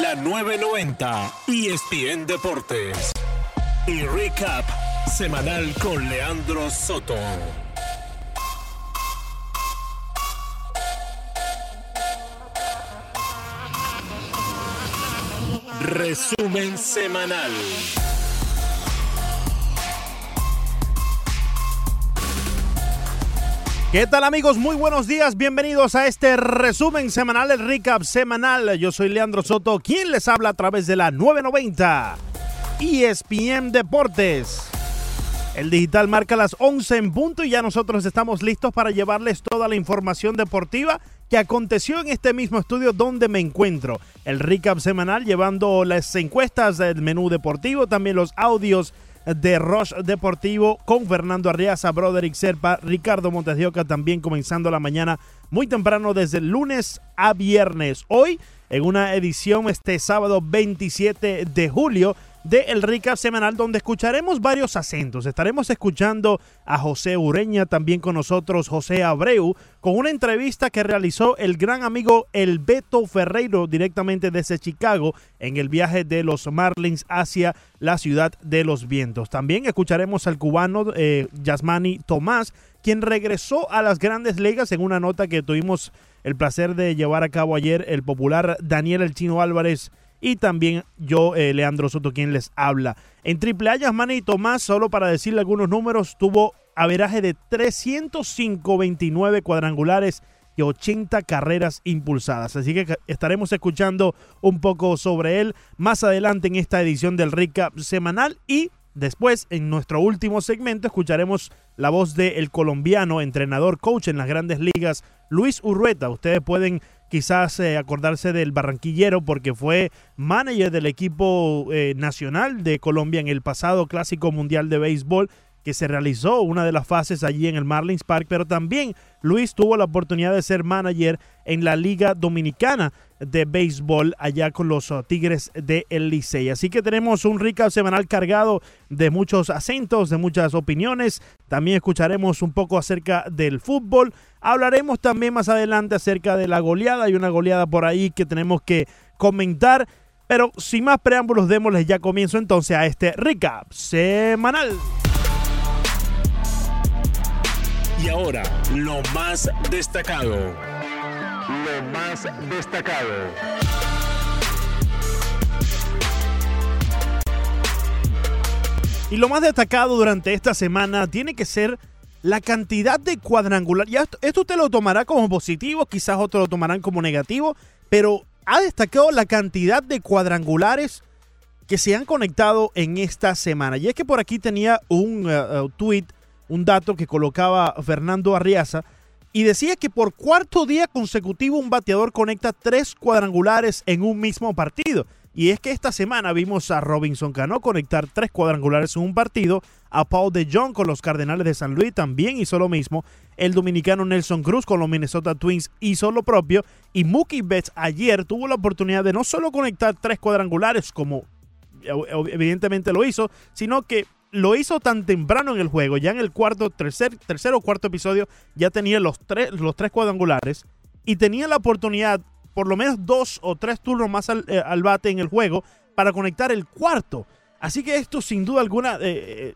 la 990 ESPN Deportes y recap semanal con Leandro Soto. Resumen semanal. ¿Qué tal amigos? Muy buenos días, bienvenidos a este resumen semanal, el recap semanal. Yo soy Leandro Soto, quien les habla a través de la 990 ESPN Deportes. El digital marca las 11 en punto y ya nosotros estamos listos para llevarles toda la información deportiva que aconteció en este mismo estudio donde me encuentro. El recap semanal llevando las encuestas del menú deportivo, también los audios de Roche Deportivo con Fernando Arriaza, Broderick Serpa, Ricardo Montes también comenzando la mañana muy temprano desde lunes a viernes. Hoy en una edición este sábado 27 de julio de El Recap Semanal, donde escucharemos varios acentos. Estaremos escuchando a José Ureña, también con nosotros José Abreu, con una entrevista que realizó el gran amigo El Beto Ferreiro directamente desde Chicago en el viaje de los Marlins hacia la ciudad de los vientos. También escucharemos al cubano eh, Yasmani Tomás, quien regresó a las grandes ligas en una nota que tuvimos el placer de llevar a cabo ayer el popular Daniel El Chino Álvarez y también yo, eh, Leandro Soto, quien les habla. En Triple A, Yasmani Tomás, solo para decirle algunos números, tuvo averaje de 305-29 cuadrangulares y 80 carreras impulsadas. Así que estaremos escuchando un poco sobre él más adelante en esta edición del Recap semanal y después en nuestro último segmento escucharemos la voz del colombiano, entrenador, coach en las grandes ligas, Luis Urrueta. Ustedes pueden quizás eh, acordarse del barranquillero porque fue manager del equipo eh, nacional de Colombia en el pasado Clásico Mundial de Béisbol que se realizó una de las fases allí en el Marlins Park, pero también Luis tuvo la oportunidad de ser manager en la Liga Dominicana de Béisbol allá con los uh, Tigres de El Licey. Así que tenemos un recap semanal cargado de muchos acentos, de muchas opiniones. También escucharemos un poco acerca del fútbol. Hablaremos también más adelante acerca de la goleada. Hay una goleada por ahí que tenemos que comentar. Pero sin más preámbulos, démosles ya comienzo entonces a este recap semanal. Y ahora, lo más destacado. Lo más destacado. Y lo más destacado durante esta semana tiene que ser la cantidad de cuadrangular. Ya esto, esto usted lo tomará como positivo, quizás otros lo tomarán como negativo, pero ha destacado la cantidad de cuadrangulares que se han conectado en esta semana. Y es que por aquí tenía un uh, uh, tweet un dato que colocaba Fernando Arriaza y decía que por cuarto día consecutivo un bateador conecta tres cuadrangulares en un mismo partido. Y es que esta semana vimos a Robinson Cano conectar tres cuadrangulares en un partido, a Paul de Jong con los Cardenales de San Luis también hizo lo mismo, el dominicano Nelson Cruz con los Minnesota Twins hizo lo propio, y Mookie Betts ayer tuvo la oportunidad de no solo conectar tres cuadrangulares como evidentemente lo hizo, sino que lo hizo tan temprano en el juego, ya en el cuarto, tercer, tercer o cuarto episodio, ya tenía los tres, los tres cuadrangulares y tenía la oportunidad, por lo menos dos o tres turnos más al, eh, al bate en el juego, para conectar el cuarto. Así que esto sin duda alguna eh,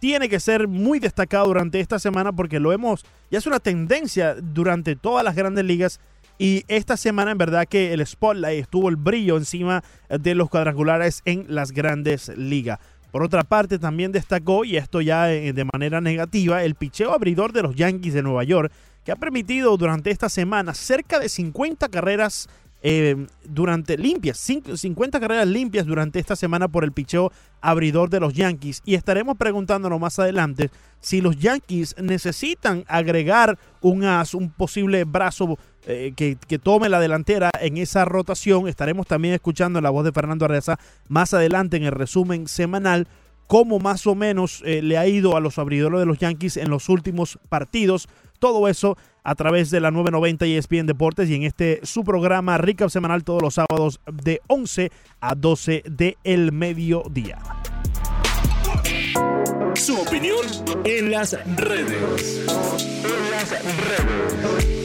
tiene que ser muy destacado durante esta semana porque lo hemos, ya es una tendencia durante todas las grandes ligas. Y esta semana en verdad que el spotlight estuvo el brillo encima de los cuadrangulares en las grandes ligas. Por otra parte, también destacó, y esto ya eh, de manera negativa, el picheo abridor de los Yankees de Nueva York, que ha permitido durante esta semana cerca de 50 carreras eh, durante limpias, 50 carreras limpias durante esta semana por el picheo abridor de los Yankees. Y estaremos preguntándonos más adelante si los Yankees necesitan agregar un as, posible brazo eh, que, que, tome la delantera en esa rotación. Estaremos también escuchando la voz de Fernando Arreza más adelante en el resumen semanal cómo más o menos eh, le ha ido a los abridores de los Yankees en los últimos partidos. Todo eso a través de la 990 ESPN Deportes y en este su programa Recap Semanal todos los sábados de 11 a 12 del el mediodía. Su opinión en las redes. En las redes.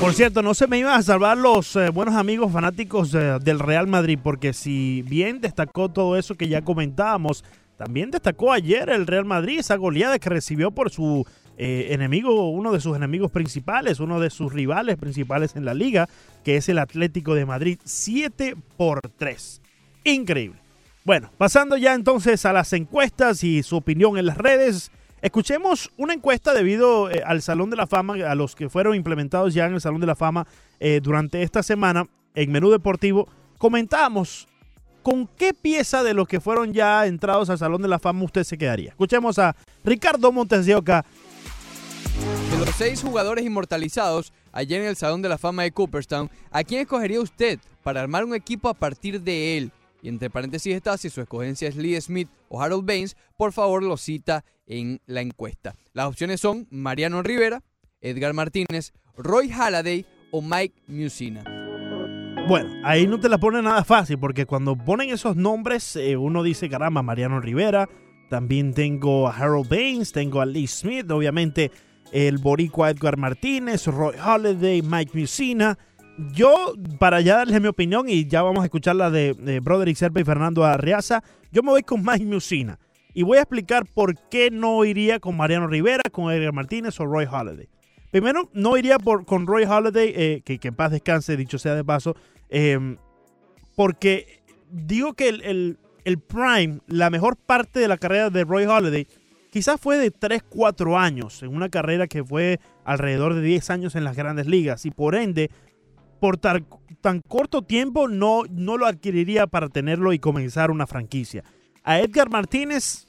Por cierto, no se me iban a salvar los eh, buenos amigos fanáticos eh, del Real Madrid, porque si bien destacó todo eso que ya comentábamos, también destacó ayer el Real Madrid esa goleada que recibió por su eh, enemigo, uno de sus enemigos principales, uno de sus rivales principales en la liga, que es el Atlético de Madrid, 7 por 3. Increíble. Bueno, pasando ya entonces a las encuestas y su opinión en las redes. Escuchemos una encuesta debido eh, al Salón de la Fama, a los que fueron implementados ya en el Salón de la Fama eh, durante esta semana en Menú Deportivo. Comentamos con qué pieza de los que fueron ya entrados al Salón de la Fama usted se quedaría. Escuchemos a Ricardo Montes de Oca. De los seis jugadores inmortalizados ayer en el Salón de la Fama de Cooperstown, ¿a quién escogería usted para armar un equipo a partir de él? Y entre paréntesis está, si su escogencia es Lee Smith o Harold Baines, por favor lo cita en la encuesta. Las opciones son Mariano Rivera, Edgar Martínez, Roy Halladay o Mike Musina. Bueno, ahí no te la pone nada fácil, porque cuando ponen esos nombres, eh, uno dice, caramba, Mariano Rivera, también tengo a Harold Baines, tengo a Lee Smith, obviamente el boricua Edgar Martínez, Roy Halladay, Mike Musina. Yo, para ya darles mi opinión, y ya vamos a escuchar la de, de Broderick Serpa y Fernando Arriaza, yo me voy con Mike Musina. Y voy a explicar por qué no iría con Mariano Rivera, con Edgar Martínez o Roy Halladay. Primero, no iría con Roy Halladay, eh, que, que, en paz descanse, dicho sea de paso, eh, porque digo que el, el, el, prime, la mejor parte de la carrera de Roy Halladay, quizás fue de 3, 4 años, en una carrera que fue alrededor de 10 años en las grandes ligas, y por ende, por tan, corto tiempo no, no lo adquiriría para tenerlo y comenzar una franquicia. A Edgar Martínez,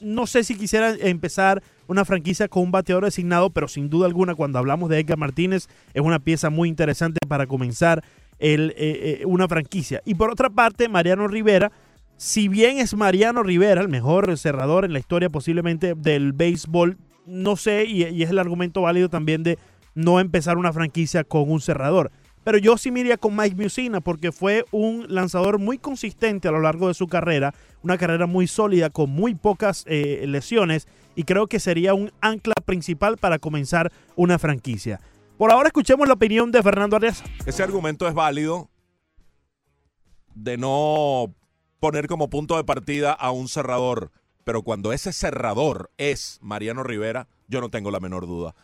no sé si quisiera empezar una franquicia con un bateador designado, pero sin duda alguna cuando hablamos de Edgar Martínez es una pieza muy interesante para comenzar eh, eh, una franquicia. Y por otra parte, Mariano Rivera, si bien es Mariano Rivera el mejor cerrador en la historia posiblemente del béisbol, no sé, y, es el argumento válido también de no empezar una franquicia con un cerrador. Pero yo sí me iría con Mike Musina porque fue un lanzador muy consistente a lo largo de su carrera, una carrera muy sólida con muy pocas eh, lesiones y creo que sería un ancla principal para comenzar una franquicia. Por ahora escuchemos la opinión de Fernando Arias. Ese argumento es válido de no poner como punto de partida a un cerrador, pero cuando ese cerrador es Mariano Rivera, yo no tengo la menor duda.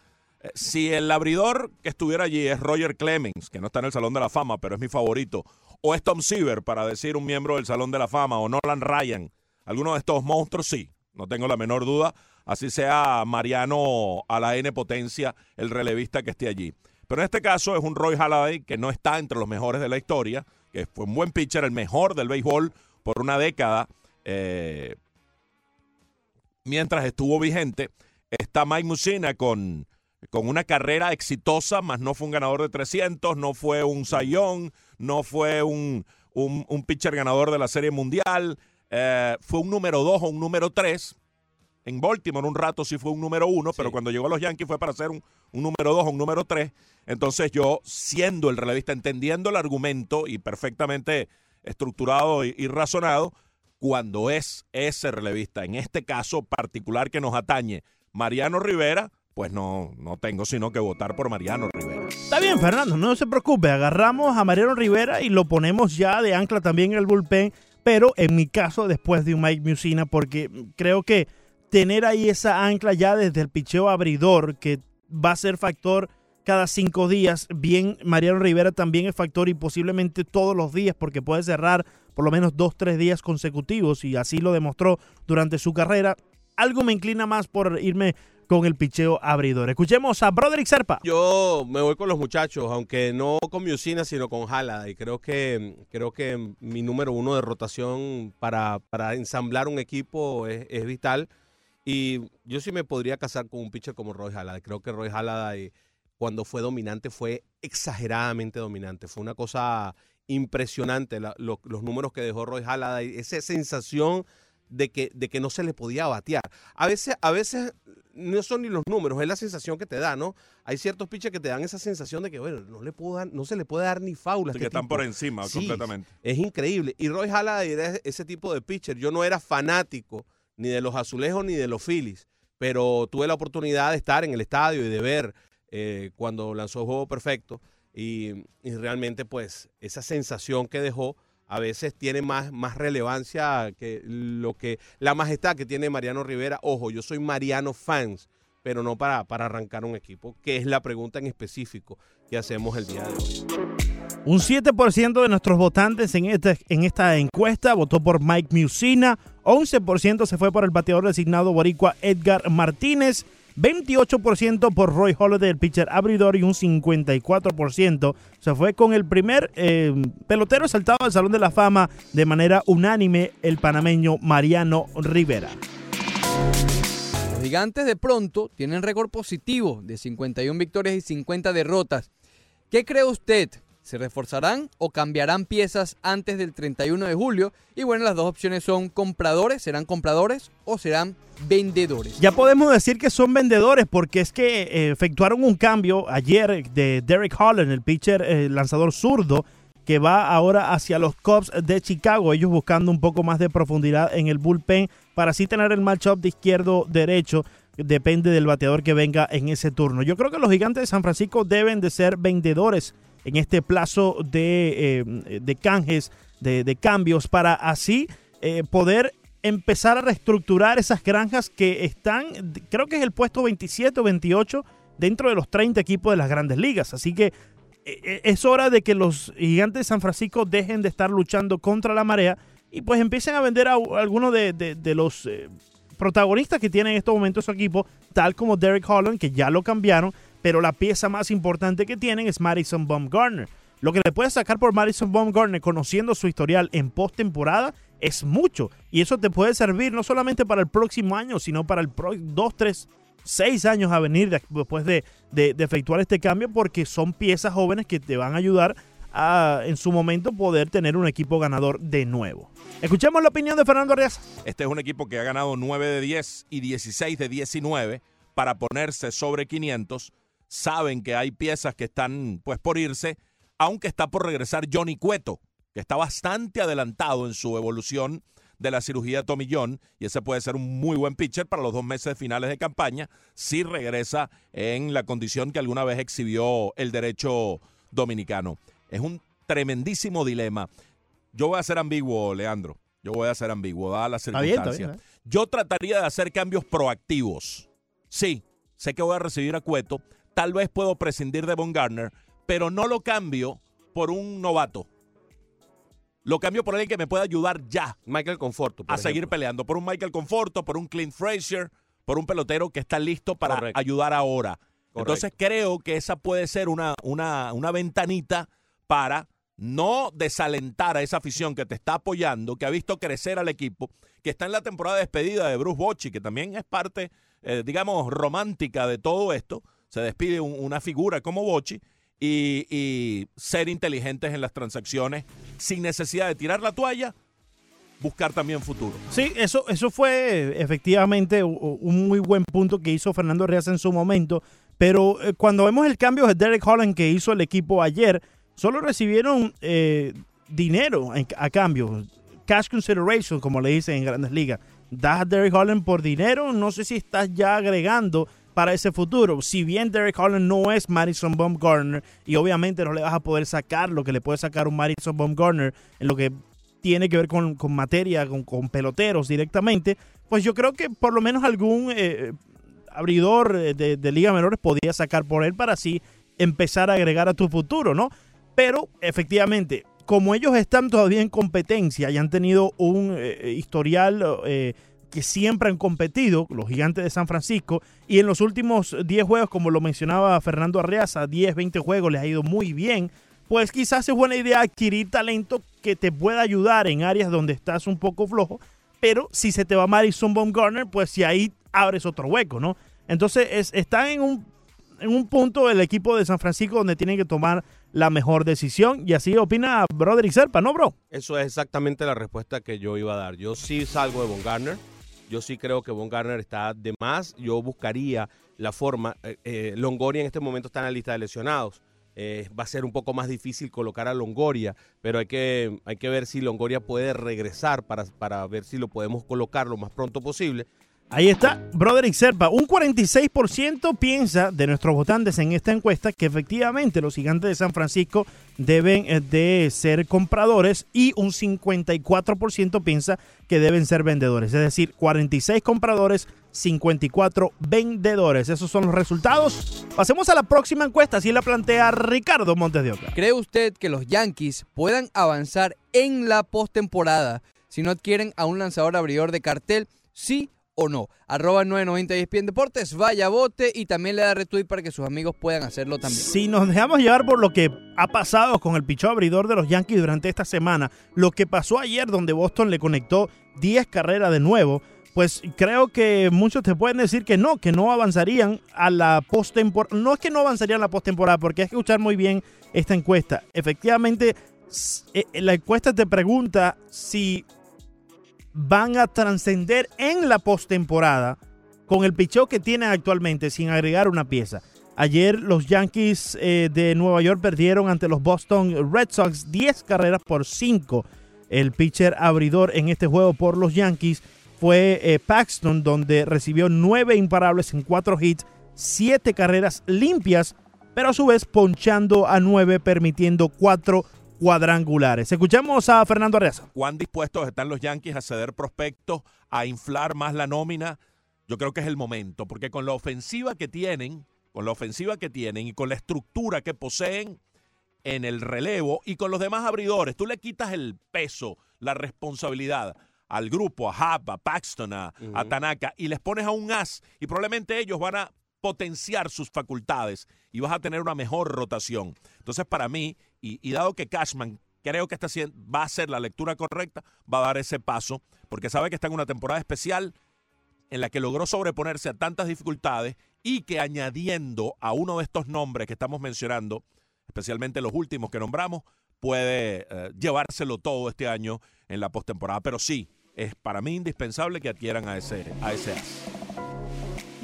Si el abridor que estuviera allí es Roger Clemens, que no está en el Salón de la Fama, pero es mi favorito, o es Tom Seaver, para decir un miembro del Salón de la Fama, o Nolan Ryan, alguno de estos monstruos, sí, no tengo la menor duda, así sea Mariano a la N potencia, el relevista que esté allí. Pero en este caso es un Roy Halladay que no está entre los mejores de la historia, que fue un buen pitcher, el mejor del béisbol por una década, eh, mientras estuvo vigente. Está Mike Musina con con una carrera exitosa, más no fue un ganador de 300, no fue un sayón, no fue un, un, un, pitcher ganador de la Serie Mundial, eh, fue un número 2 o un número 3. En Baltimore un rato sí fue un número 1, sí. pero cuando llegó a los Yankees fue para ser un, un número 2 o un número 3. Entonces yo, siendo el relevista, entendiendo el argumento y perfectamente estructurado y, razonado, cuando es ese relevista, en este caso particular que nos atañe, Mariano Rivera, pues no, no tengo sino que votar por Mariano Rivera. Está bien, Fernando, no se preocupe. Agarramos a Mariano Rivera y lo ponemos ya de ancla también en el bullpen, pero en mi caso después de un Mike Musina, porque creo que tener ahí esa ancla ya desde el picheo abridor, que va a ser factor cada cinco días, bien Mariano Rivera también es factor y posiblemente todos los días, porque puede cerrar por lo menos dos, tres días consecutivos y así lo demostró durante su carrera. Algo me inclina más por irme con el picheo abridor. Escuchemos a Broderick Serpa. Yo me voy con los muchachos, aunque no con Musina, sino con Jala. Y creo que, creo que mi número uno de rotación para, para ensamblar un equipo es, es, vital. Y yo sí me podría casar con un pitcher como Roy Halladay. Creo que Roy Halladay, cuando fue dominante, fue exageradamente dominante. Fue una cosa impresionante la, lo, los números que dejó Roy Halladay. Esa sensación de que, de que no se le podía batear. A veces, a veces no son ni los números, es la sensación que te da, ¿no? Hay ciertos pitchers que te dan esa sensación de que, bueno, no, le puedo dar, no se le puede dar ni faula. Sí, este que están por encima sí, completamente. Es increíble. Y Roy Halladay era ese tipo de pitcher. Yo no era fanático ni de los azulejos ni de los Phillies, pero tuve la oportunidad de estar en el estadio y de ver eh, cuando lanzó Juego Perfecto y, realmente pues esa sensación que dejó a veces tiene más, más relevancia que lo que la majestad que tiene Mariano Rivera. Ojo, yo soy Mariano fans, pero no para, para arrancar un equipo, que es la pregunta en específico que hacemos el día de hoy. Un 7% de nuestros votantes en esta, en esta encuesta votó por Mike Musina, 11% se fue por el bateador designado boricua Edgar Martínez, 28% por Roy Holiday, el pitcher abridor, y un 54% se fue con el primer eh, pelotero saltado al Salón de la Fama de manera unánime, el panameño Mariano Rivera. Los gigantes de pronto tienen récord positivo de 51 victorias y 50 derrotas. ¿Qué cree usted? ¿Se reforzarán o cambiarán piezas antes del 31 de julio? Y bueno, las dos opciones son compradores, serán compradores o serán vendedores. Ya podemos decir que son vendedores porque es que eh, efectuaron un cambio ayer de Derek Holland, el pitcher eh, lanzador zurdo, que va ahora hacia los Cubs de Chicago, ellos buscando un poco más de profundidad en el bullpen para así tener el matchup de izquierdo-derecho. Depende del bateador que venga en ese turno. Yo creo que los gigantes de San Francisco deben de ser vendedores en este plazo de, eh, de canjes, de, de, cambios, para así eh, poder empezar a reestructurar esas granjas que están, creo que es el puesto 27 o 28 dentro de los 30 equipos de las grandes ligas. Así que eh, es hora de que los gigantes de San Francisco dejen de estar luchando contra la marea y pues empiecen a vender a, algunos de, de, los eh, protagonistas que tienen en estos momentos su equipo, tal como Derek Holland, que ya lo cambiaron, pero la pieza más importante que tienen es Madison Bumgarner. Lo que le puede sacar por Madison Bumgarner, conociendo su historial en postemporada, es mucho. Y eso te puede servir no solamente para el próximo año, sino para el pro 2, 3, 6 años a venir después de, de, de, efectuar este cambio, porque son piezas jóvenes que te van a ayudar a, en su momento, poder tener un equipo ganador de nuevo. Escuchemos la opinión de Fernando Arias. Este es un equipo que ha ganado 9 de 10 y 16 de 19 para ponerse sobre 500 saben que hay piezas que están pues por irse, aunque está por regresar Johnny Cueto, que está bastante adelantado en su evolución de la cirugía de Tommy John, y ese puede ser un muy buen pitcher para los dos meses finales de campaña, si regresa en la condición que alguna vez exhibió el derecho dominicano. Es un tremendísimo dilema. Yo voy a ser ambiguo, Leandro. Yo voy a ser ambiguo, dada la circunstancia. Yo trataría de hacer cambios proactivos. Sí, sé que voy a recibir a Cueto, tal vez puedo prescindir de Von Garner, pero no lo cambio por un novato. Lo cambio por alguien que me pueda ayudar ya. Michael Conforto. a ejemplo. seguir peleando. Por un Michael Conforto, por un Clint Frazier, por un pelotero que está listo para Correcto. ayudar ahora. Correcto. Entonces creo que esa puede ser una, una, una ventanita para no desalentar a esa afición que te está apoyando, que ha visto crecer al equipo, que está en la temporada de despedida de Bruce Bochy, que también es parte, eh, digamos, romántica de todo esto se despide un, una figura como Bochi y, ser inteligentes en las transacciones sin necesidad de tirar la toalla, buscar también futuro. Sí, eso, eso fue efectivamente un muy buen punto que hizo Fernando Reas en su momento, pero eh, cuando vemos el cambio de Derek Holland que hizo el equipo ayer, solo recibieron eh, dinero a cambio, cash consideration, como le dicen en grandes ligas. Das a Derek Holland por dinero, no sé si estás ya agregando para ese futuro. Si bien Derek Holland no es Madison Bumgarner y obviamente no le vas a poder sacar lo que le puede sacar un Madison Bumgarner en lo que tiene que ver con, con materia, con, con, peloteros directamente, pues yo creo que por lo menos algún eh, abridor de, de Liga Menores podía sacar por él para así empezar a agregar a tu futuro, ¿no? Pero efectivamente, como ellos están todavía en competencia y han tenido un eh, historial eh, que siempre han competido, los gigantes de San Francisco, y en los últimos 10 juegos, como lo mencionaba Fernando Arreaza, 10, 20 juegos les ha ido muy bien, pues quizás es buena idea adquirir talento que te pueda ayudar en áreas donde estás un poco flojo, pero si se te va Madison Baumgartner, pues si ahí abres otro hueco, ¿no? Entonces es, están en un, en un punto el equipo de San Francisco donde tienen que tomar la mejor decisión. Y así opina Broderick Serpa, ¿no, bro? Eso es exactamente la respuesta que yo iba a dar. Yo sí salgo de Von Garner. Yo sí creo que Von Garner está de más. Yo buscaría la forma. Eh, eh, Longoria en este momento está en la lista de lesionados. Eh, va a ser un poco más difícil colocar a Longoria, pero hay que, hay que ver si Longoria puede regresar para, para ver si lo podemos colocar lo más pronto posible. Ahí está, Broderick Serpa. Un 46% piensa de nuestros votantes en esta encuesta que efectivamente los gigantes de San Francisco deben eh, de ser compradores y un 54% piensa que deben ser vendedores. Es decir, 46 compradores, 54 vendedores. Esos son los resultados. Pasemos a la próxima encuesta, así la plantea Ricardo Montes de Oca. ¿Cree usted que los Yankees puedan avanzar en la postemporada si no adquieren a un lanzador abridor de cartel? Sí o no. Arroba 990 ESPN Deportes, vaya bote y también le da retweet para que sus amigos puedan hacerlo también. Si nos dejamos llevar por lo que ha pasado con el pichó abridor de los Yankees durante esta semana, lo que pasó ayer donde Boston le conectó 10 carreras de nuevo, pues creo que muchos te pueden decir que no, que no avanzarían a la postemporada. No es que no avanzarían a la postemporada, porque hay que escuchar muy bien esta encuesta. Efectivamente, eh, la encuesta te pregunta si van a trascender en la postemporada con el picheo que tienen actualmente sin agregar una pieza. Ayer los Yankees eh, de Nueva York perdieron ante los Boston Red Sox 10 carreras por 5. El pitcher abridor en este juego por los Yankees fue eh, Paxton, donde recibió 9 imparables en 4 hits, 7 carreras limpias, pero a su vez ponchando a 9, permitiendo 4 cuadrangulares. Escuchemos a Fernando Arreaza. ¿Cuán dispuestos están los Yankees a ceder prospectos, a inflar más la nómina? Yo creo que es el momento, porque con la ofensiva que tienen, con la ofensiva que tienen y con la estructura que poseen en el relevo y con los demás abridores, tú le quitas el peso, la responsabilidad al grupo, a Hub, a Paxton, a, a Tanaka, y les pones a un as, y probablemente ellos van a potenciar sus facultades y vas a tener una mejor rotación. Entonces, para mí, y, dado que Cashman creo que está va a ser la lectura correcta, va a dar ese paso, porque sabe que está en una temporada especial en la que logró sobreponerse a tantas dificultades y que añadiendo a uno de estos nombres que estamos mencionando, especialmente los últimos que nombramos, puede eh, llevárselo todo este año en la postemporada. Pero sí, es para mí indispensable que adquieran a ese, a ese.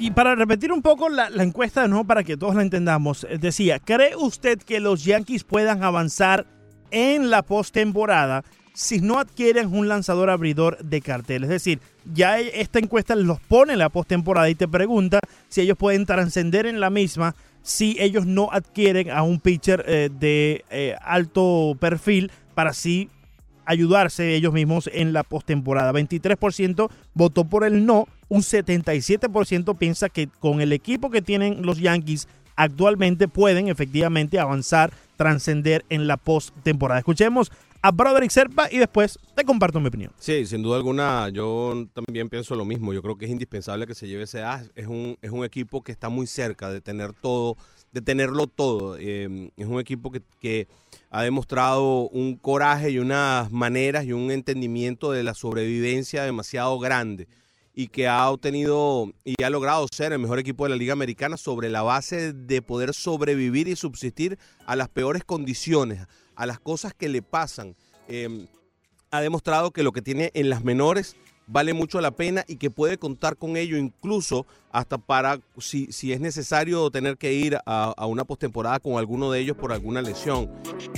Y para repetir un poco la, encuesta, ¿no? Para que todos la entendamos, eh, decía, ¿cree usted que los Yankees puedan avanzar en la postemporada si no adquieren un lanzador abridor de cartel? Es decir, ya e, esta encuesta los pone en la postemporada y te pregunta si ellos pueden trascender en la misma si ellos no adquieren a un pitcher eh, de eh, alto perfil para así ayudarse ellos mismos en la postemporada. 23% votó por el no, un 77% piensa que con el equipo que tienen los Yankees actualmente pueden efectivamente avanzar, trascender en la postemporada. Escuchemos a Broderick Serpa y después te comparto mi opinión. Sí, sin duda alguna, yo también pienso lo mismo. Yo creo que es indispensable que se lleve ese as. Es un, es un equipo que está muy cerca de tener todo, de tenerlo todo. Eh, es un equipo que, que ha demostrado un coraje y unas maneras y un entendimiento de la sobrevivencia demasiado grande y que ha obtenido y ha logrado ser el mejor equipo de la Liga Americana sobre la base de poder sobrevivir y subsistir a las peores condiciones, a las cosas que le pasan. Em, ha demostrado que lo que tiene en las menores vale mucho la pena y que puede contar con ello incluso hasta para si, si es necesario tener que ir a, a una postemporada con alguno de ellos por alguna lesión.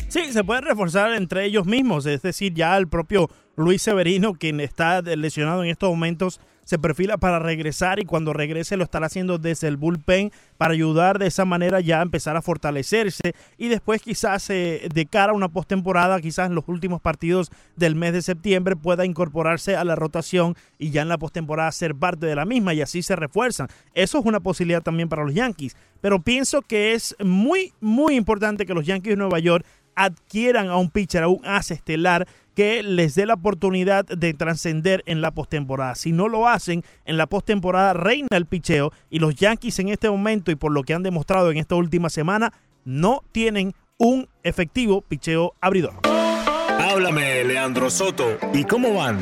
Sí, se puede reforzar entre ellos mismos, es decir, ya el propio Luis Severino, quien está lesionado en estos momentos, se perfila para regresar y cuando regrese lo estará haciendo desde el bullpen para ayudar de esa manera ya a empezar a fortalecerse y después quizás eh, de cara a una postemporada, quizás en los últimos partidos del mes de septiembre pueda incorporarse a la rotación y ya en la postemporada ser parte de la misma y así se refuerzan. Eso es una posibilidad también para los Yankees, pero pienso que es muy muy importante que los Yankees de Nueva York adquieran a un pitcher, a un as estelar que les dé la oportunidad de trascender en la postemporada. Si no lo hacen, en la postemporada reina el picheo y los Yankees en este momento y por lo que han demostrado en esta última semana, no tienen un efectivo picheo abridor. Háblame, Leandro Soto. ¿Y cómo van?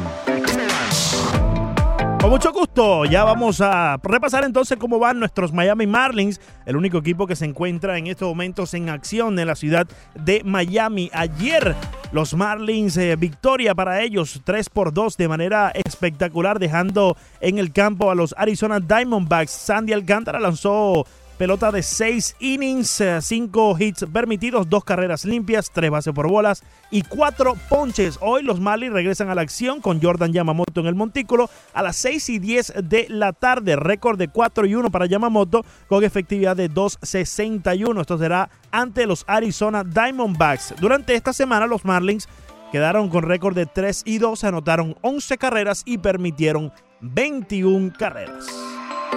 Con mucho gusto, ya vamos a repasar entonces cómo van nuestros Miami Marlins, el único equipo que se encuentra en estos momentos en acción en la ciudad de Miami. Ayer los Marlins, eh, victoria para ellos, 3 por 2 de manera espectacular, dejando en el campo a los Arizona Diamondbacks. Sandy Alcántara lanzó pelota de 6 innings, 5 hits permitidos, 2 carreras limpias, 3 bases por bolas y 4 ponches. Hoy los Marlins regresan a la acción con Jordan Yamamoto en el montículo a las 6 y 10 de la tarde. Récord de 4 y 1 para Yamamoto con efectividad de 2.61. Esto será ante los Arizona Diamondbacks. Durante esta semana los Marlins quedaron con récord de 3 y 2, anotaron 11 carreras y permitieron 21 carreras.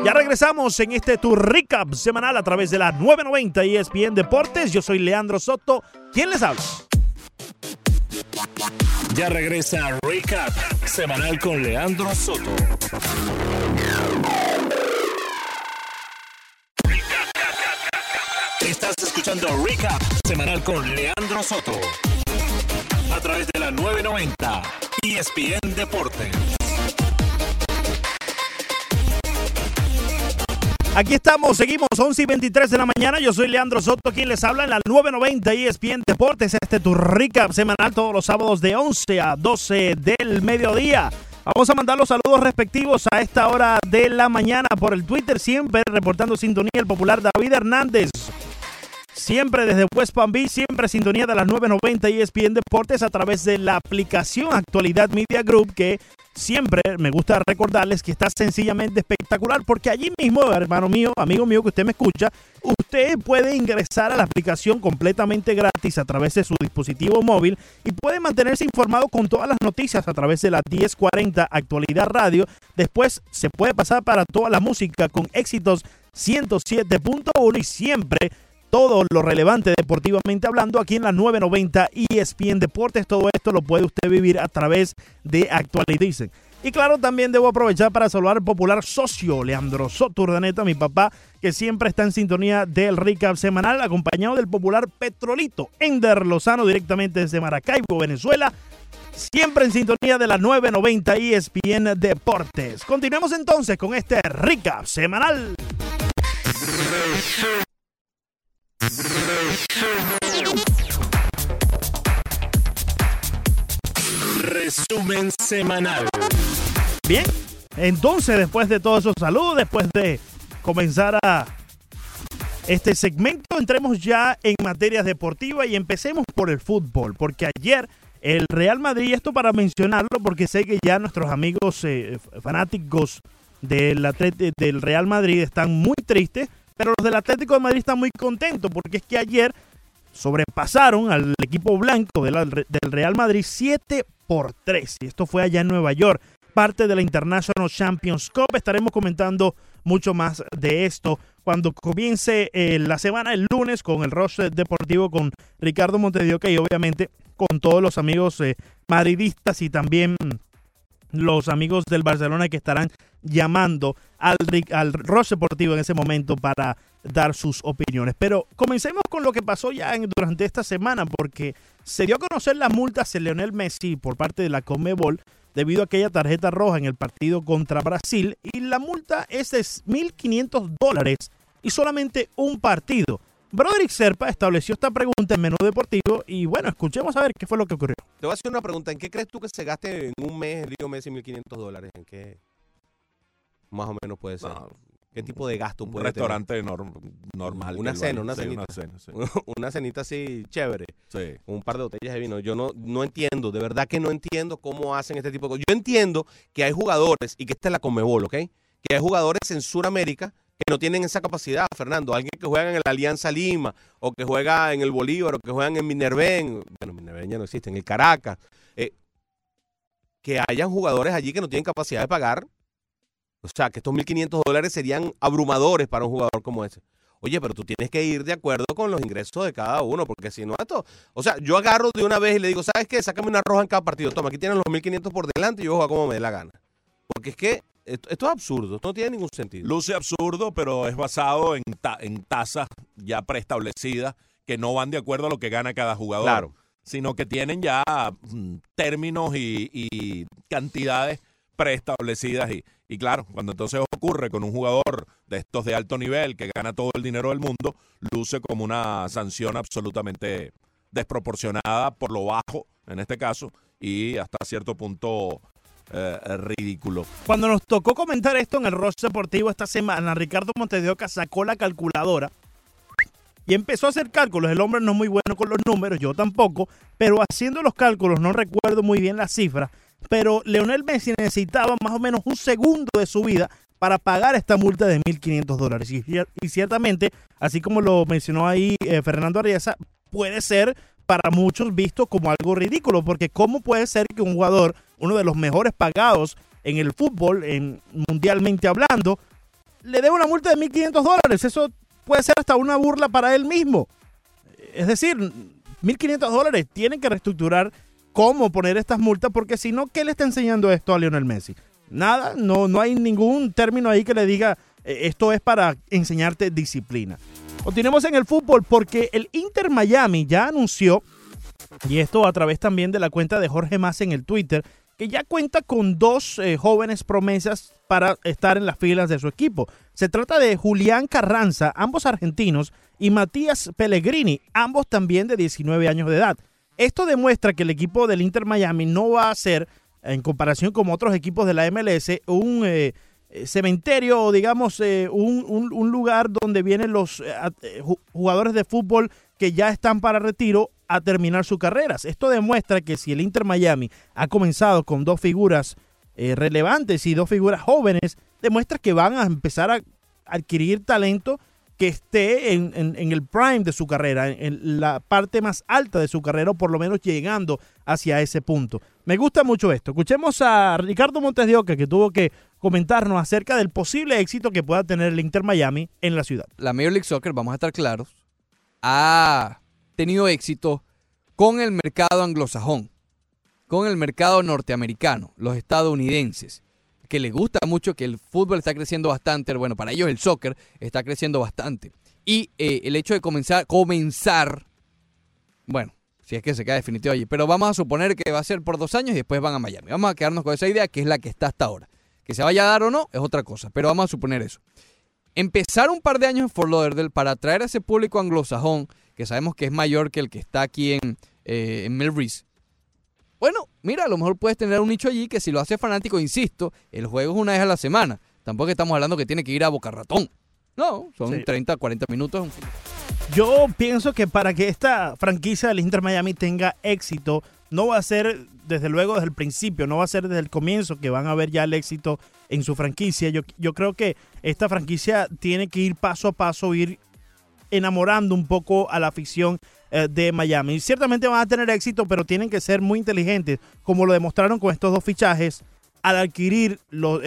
Ya regresamos en este Tour Recap semanal a través de la 990 ESPN Deportes. Yo soy Leandro Soto. ¿Quién les habla? Ya regresa Recap semanal con Leandro Soto. Estás escuchando Recap semanal con Leandro Soto a través de la 990 ESPN Deportes. Aquí estamos, seguimos 11 y 23 de la mañana. Yo soy Leandro Soto, quien les habla en la 990 ESPN Deportes. Este tu recap semanal todos los sábados de 11 a 12 del mediodía. Vamos a mandar los saludos respectivos a esta hora de la mañana por el Twitter, siempre reportando sintonía el popular David Hernández. Siempre desde West Palm Beach, siempre sintonía de las 990 ESPN Deportes a través de la aplicación Actualidad Media Group que siempre me gusta recordarles que está sencillamente espectacular porque allí mismo, hermano mío, amigo mío que usted me escucha, usted puede ingresar a la aplicación completamente gratis a través de su dispositivo móvil y puede mantenerse informado con todas las noticias a través de la 1040 Actualidad Radio. Después se puede pasar para toda la música con éxitos 107.1 y siempre todo lo relevante deportivamente hablando aquí en la 990 ESPN Deportes. Todo esto lo puede usted vivir a través de Actualidad. Y claro, también debo aprovechar para saludar al popular socio Leandro Soto Urdaneta, mi papá, que siempre está en sintonía del recap semanal, acompañado del popular Petrolito Ender Lozano, directamente desde Maracaibo, Venezuela. Siempre en sintonía de la 990 ESPN Deportes. Continuemos entonces con este recap semanal. Resumen semanal. Bien, entonces después de todos esos saludos, después de comenzar a este segmento, entremos ya en materias deportivas y empecemos por el fútbol, porque ayer el Real Madrid, esto para mencionarlo, porque sé que ya nuestros amigos eh, fanáticos del, del Real Madrid están muy tristes, pero los del Atlético de Madrid están muy contentos, porque es que ayer sobrepasaron al equipo blanco del, Real Madrid 7 por 3. Y esto fue allá en Nueva York, parte de la International Champions Cup. Estaremos comentando mucho más de esto cuando comience eh, la semana el lunes con el roster deportivo con Ricardo Montedioca y obviamente con todos los amigos eh, madridistas y también los amigos del Barcelona que estarán llamando al, al roster deportivo en ese momento para dar sus opiniones. Pero comencemos con lo que pasó ya durante esta semana, porque se dio a conocer la multa a Leonel Messi por parte de la Conmebol debido a aquella tarjeta roja en el partido contra Brasil y la multa es de 1.500 dólares y solamente un partido. Broderick Serpa estableció esta pregunta en menú deportivo y bueno, escuchemos a ver qué fue lo que ocurrió. Te voy a hacer una pregunta. ¿En qué crees tú que se gaste en un mes Leo Messi 1.500 dólares? ¿En qué más o menos puede ser? No, ¿Qué tipo de gasto un puede restaurante norm- normal. Una cena, una sí, cenita. Una cena, sí. una cenita así chévere, Sí. un par de botellas de vino. Yo no, no entiendo, de verdad que no entiendo cómo hacen este tipo de cosas. Yo entiendo que hay jugadores, y que esta es la Conmebol, ¿ok? Que hay jugadores en Sudamérica que no tienen esa capacidad, Fernando. Alguien que juega en el Alianza Lima, o que juega en el Bolívar, o que juegan en Minerven, bueno, Minerven ya no existe, en el Caracas. eh, que hayan jugadores allí que no tienen capacidad de pagar. O sea, que estos 1.500 dólares serían abrumadores para un jugador como ese. Oye, pero tú tienes que ir de acuerdo con los ingresos de cada uno, porque si no, esto. O sea, yo agarro de una vez y le digo, ¿sabes qué? Sácame una roja en cada partido. Toma, aquí tienen los 1.500 por delante y yo juego como me dé la gana. Porque es que esto, esto es absurdo, esto no tiene ningún sentido. Luce absurdo, pero es basado en, ta- en tasas ya preestablecidas que no van de acuerdo a lo que gana cada jugador. Claro. Sino que tienen ya mm, términos y, y cantidades preestablecidas. Y, y claro, cuando entonces ocurre con un jugador de estos de alto nivel que gana todo el dinero del mundo, luce como una sanción absolutamente desproporcionada por lo bajo, en este caso, y hasta cierto punto eh, ridículo. Cuando nos tocó comentar esto en el rostro deportivo esta semana, Ricardo Montedioca sacó la calculadora y empezó a hacer cálculos. El hombre no es muy bueno con los números, yo tampoco, pero haciendo los cálculos, no recuerdo muy bien las cifras, pero Leonel Messi necesitaba más o menos un segundo de su vida para pagar esta multa de 1.500 dólares. Y, ciertamente, así como lo mencionó ahí eh, Fernando Ariasa, puede ser para muchos visto como algo ridículo, porque ¿cómo puede ser que un jugador, uno de los mejores pagados en el fútbol, en, mundialmente hablando, le dé una multa de 1.500 dólares? Eso puede ser hasta una burla para él mismo. Es decir, 1.500 dólares. Tienen que reestructurar cómo poner estas multas, porque si no, ¿qué le está enseñando esto a Lionel Messi? Nada, no, no hay ningún término ahí que le diga esto es para enseñarte disciplina. Continuemos en el fútbol porque el Inter Miami ya anunció, y esto a través también de la cuenta de Jorge Más en el Twitter, que ya cuenta con dos eh, jóvenes promesas para estar en las filas de su equipo. Se trata de Julián Carranza, ambos argentinos, y Matías Pellegrini, ambos también de 19 años de edad. Esto demuestra que el equipo del Inter Miami no va a ser, en comparación con otros equipos de la MLS, un eh, eh, cementerio o digamos un, lugar donde vienen los jugadores de fútbol que ya están para retiro a terminar sus carreras. Esto demuestra que si el Inter Miami ha comenzado con dos figuras eh, relevantes y dos figuras jóvenes, demuestra que van a empezar a adquirir talento que esté en, el prime de su carrera, en, la parte más alta de su carrera, o por lo menos llegando hacia ese punto. Me gusta mucho esto. Escuchemos a Ricardo Montes de Oca, que tuvo que comentarnos acerca del posible éxito que pueda tener el Inter Miami en la ciudad. La Major League Soccer, vamos a estar claros, ha tenido éxito con el mercado anglosajón, con el mercado norteamericano, los estadounidenses, que les gusta mucho que el fútbol está creciendo bastante, bueno, para ellos el soccer está creciendo bastante. Y eh, el hecho de comenzar, comenzar, bueno, si es que se queda definitivo allí, pero vamos a suponer que va a ser por dos años y después van a Miami. Vamos a quedarnos con esa idea que es la que está hasta ahora. Que se vaya a dar o no es otra cosa, pero vamos a suponer eso. Empezar un par de años en Fort Lauderdale para atraer a ese público anglosajón que sabemos que es mayor que el que está aquí en, eh, en Melrose. Bueno, mira, a lo mejor puedes tener un nicho allí que si lo hace fanático, insisto, el juego es una vez a la semana. Tampoco estamos hablando que tiene que ir a Boca Ratón. No, son 30, 40 minutos. Yo pienso que para que esta franquicia del Inter Miami tenga éxito, no va a ser desde luego desde el principio, no va a ser desde el comienzo que van a ver ya el éxito en su franquicia. Yo, yo creo que esta franquicia tiene que ir paso a paso, ir enamorando un poco a la afición eh, de Miami. Ciertamente van a tener éxito, pero tienen que ser muy inteligentes, como lo demostraron con estos dos fichajes, al adquirir los,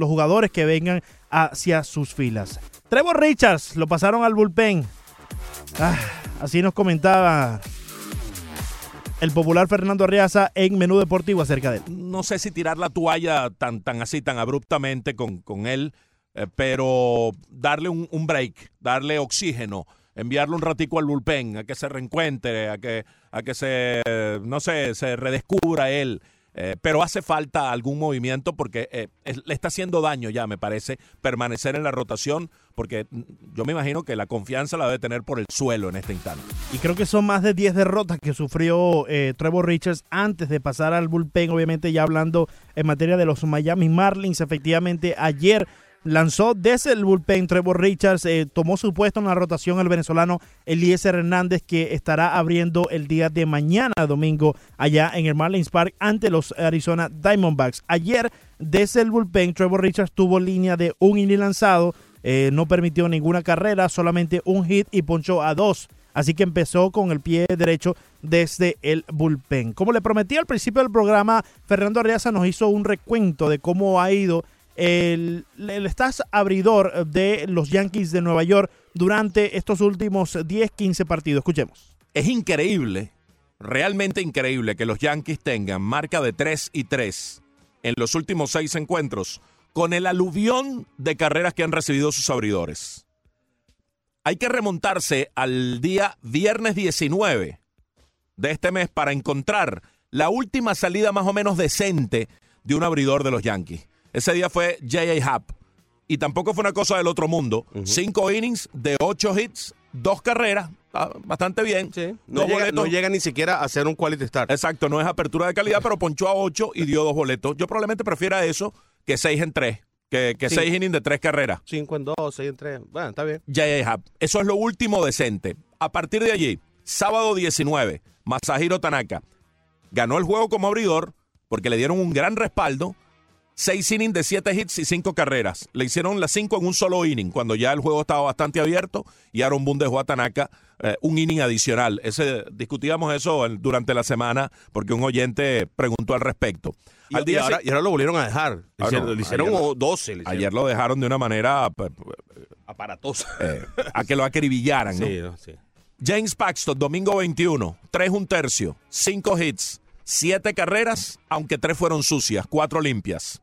jugadores que vengan hacia sus filas. Trevor Richards lo pasaron al bullpen. Ah, así nos comentaba el popular Fernando Arriaza en Menú Deportivo acerca de él. No sé si tirar la toalla tan, tan así, tan abruptamente con, con él. Eh, pero darle un, break, darle oxígeno, enviarle un ratico al bullpen, a que se reencuentre, a que, a que se, no sé, se redescubra él. Eh, pero hace falta algún movimiento porque eh, le está haciendo daño ya, me parece, permanecer en la rotación, porque yo me imagino que la confianza la debe tener por el suelo en este instante. Y creo que son más de 10 derrotas que sufrió Trevor Richards antes de pasar al bullpen, obviamente ya hablando en materia de los Miami Marlins, efectivamente ayer lanzó desde el bullpen Trevor Richards, eh, tomó su puesto en la rotación el venezolano Eliezer Hernández que estará abriendo el día de mañana domingo allá en el Marlins Park ante los Arizona Diamondbacks. Ayer desde el bullpen Trevor Richards tuvo línea de un inning lanzado, eh, no permitió ninguna carrera, solamente un hit y ponchó a dos. Así que empezó con el pie derecho desde el bullpen. Como le prometí al principio del programa, Fernando Arriaza nos hizo un recuento de cómo ha ido el, el estás abridor de los Yankees de Nueva York durante estos últimos 10, 15 partidos. Escuchemos. Es increíble, realmente increíble que los Yankees tengan marca de 3 y 3 en los últimos 6 encuentros con el aluvión de carreras que han recibido sus abridores. Hay que remontarse al día viernes 19 de este mes para encontrar la última salida más o menos decente de un abridor de los Yankees. Ese día fue J.A. Happ. Y tampoco fue una cosa del otro mundo. Cinco innings de ocho hits, dos carreras bastante bien. No Dos llega, no llega ni siquiera a ser un quality start. Exacto, no es apertura de calidad, pero ponchó a 8 y dio dos boletos. Yo probablemente prefiera eso que 6 en 3, que, que Sí. 6 innings de 3 carreras. 5 en 2, 6 en 3. Bueno, está bien. J.A. Happ. Eso es lo último decente. A partir de allí, sábado 19, Masahiro Tanaka ganó el juego como abridor porque le dieron un gran respaldo. Seis innings de siete hits y cinco carreras. Le hicieron las cinco en un solo inning, cuando ya el juego estaba bastante abierto y Aaron Boone dejó a Tanaka eh, un inning adicional. Ese, discutíamos eso en- durante la semana porque un oyente preguntó al respecto. Y, Al y día ahora, y ahora lo volvieron a dejar. Le Ah, no, le hicieron ayer- o 12. le hicieron. ayer lo dejaron de una manera pues, Aparatosa. eh, a que lo acribillaran. ¿no? Sí, no, sí. James Paxton, domingo 21, 3 un tercio, 5 hits, 7 carreras, aunque 3 fueron sucias, 4 limpias.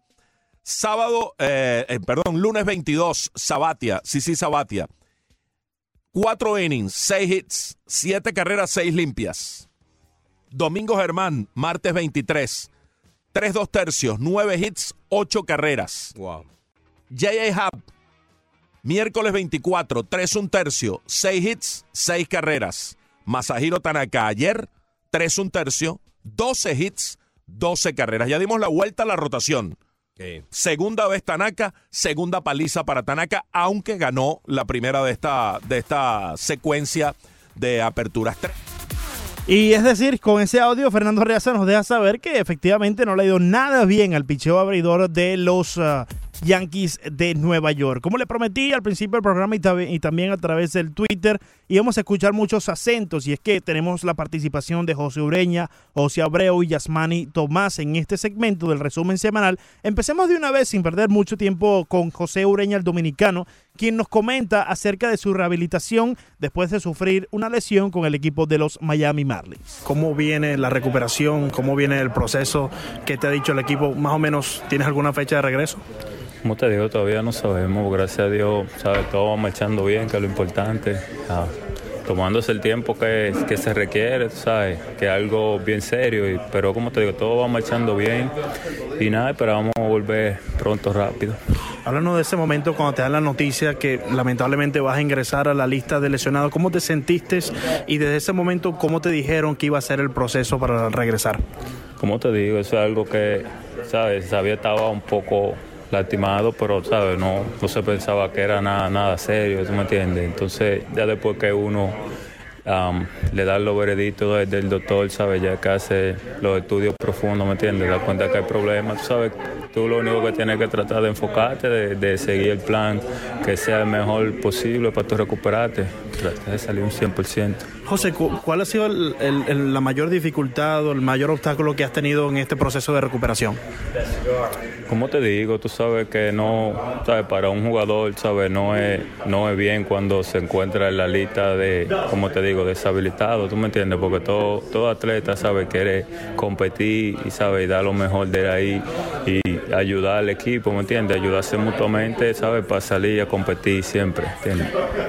Sábado, eh, eh, perdón, lunes 22, Sabatia, sí, sí, Sabatia. 4 innings, 6 hits, 7 carreras, 6 limpias. Domingo Germán, martes 23, 3 2 tercios, 9 hits, 8 carreras. Wow. J.A. Hub, miércoles 24, 3 un tercio, 6 hits, 6 carreras. Masahiro Tanaka ayer, 3 un tercio, 12 hits, 12 carreras. Ya dimos la vuelta a la rotación. Segunda vez Tanaka, segunda paliza para Tanaka, aunque ganó la primera de esta, de esta secuencia de aperturas. Tre- Y es decir, con ese audio, Fernando Reaza nos deja saber que efectivamente no le ha ido nada bien al picheo abridor de los ah, Yankees de Nueva York. Como le prometí al principio del programa y, y también a través del Twitter, íbamos a escuchar muchos acentos y es que tenemos la participación de José Ureña, José Abreu y Yasmani Tomás en este segmento del resumen semanal. Empecemos de una vez sin perder mucho tiempo con José Ureña, el dominicano, quien nos comenta acerca de su rehabilitación después de sufrir una lesión con el equipo de los Miami Marlins. ¿Cómo viene la recuperación? ¿Cómo viene el proceso? ¿Qué te ha dicho el equipo? Más o menos, ¿tienes alguna fecha de regreso? Como te digo, todavía no sabemos, gracias a Dios, ¿sabes? todo va marchando bien, que es lo importante. Ah, tomándose el tiempo que, que se requiere, ¿sabes? Que es algo bien serio, y- pero como te digo, todo va marchando bien y nada, esperamos volver pronto, rápido. Háblanos de ese momento cuando te dan la noticia que lamentablemente vas a ingresar a la lista de lesionados. ¿Cómo te sentiste? Y desde ese momento, ¿cómo te dijeron que iba a ser el proceso para regresar? Como te digo, eso es algo que, ¿sabes? Sabía estaba un poco lastimado, pero, ¿sabes? No, no se pensaba que era nada, nada serio, ¿tú me entiendes? Entonces, ya después que uno le da los vereditos de- del doctor, ¿sabes? Ya que hace los estudios profundos, ¿me entiendes? Da cuenta que hay problemas, tú ¿sabes? Tú lo único que tienes que tratar de enfocarte, de, de seguir el plan que sea el mejor posible para tú recuperarte, tratar de salir un 100%. José, cu- ¿cuál ha sido el- el- el- la mayor dificultad o el mayor obstáculo que has tenido en este proceso de recuperación? Como te digo, tú sabes que no, sabes, para un jugador, sabes, no es, no es bien cuando se encuentra en la lista de, como te digo, deshabilitado, ¿tú me entiendes? Porque todo, todo atleta, sabe, quiere competir y sabe, dar lo mejor de ahí y ayudar al equipo, ¿me entiendes? Ayudarse mutuamente, sabes, para salir a competir siempre, ¿entiendes?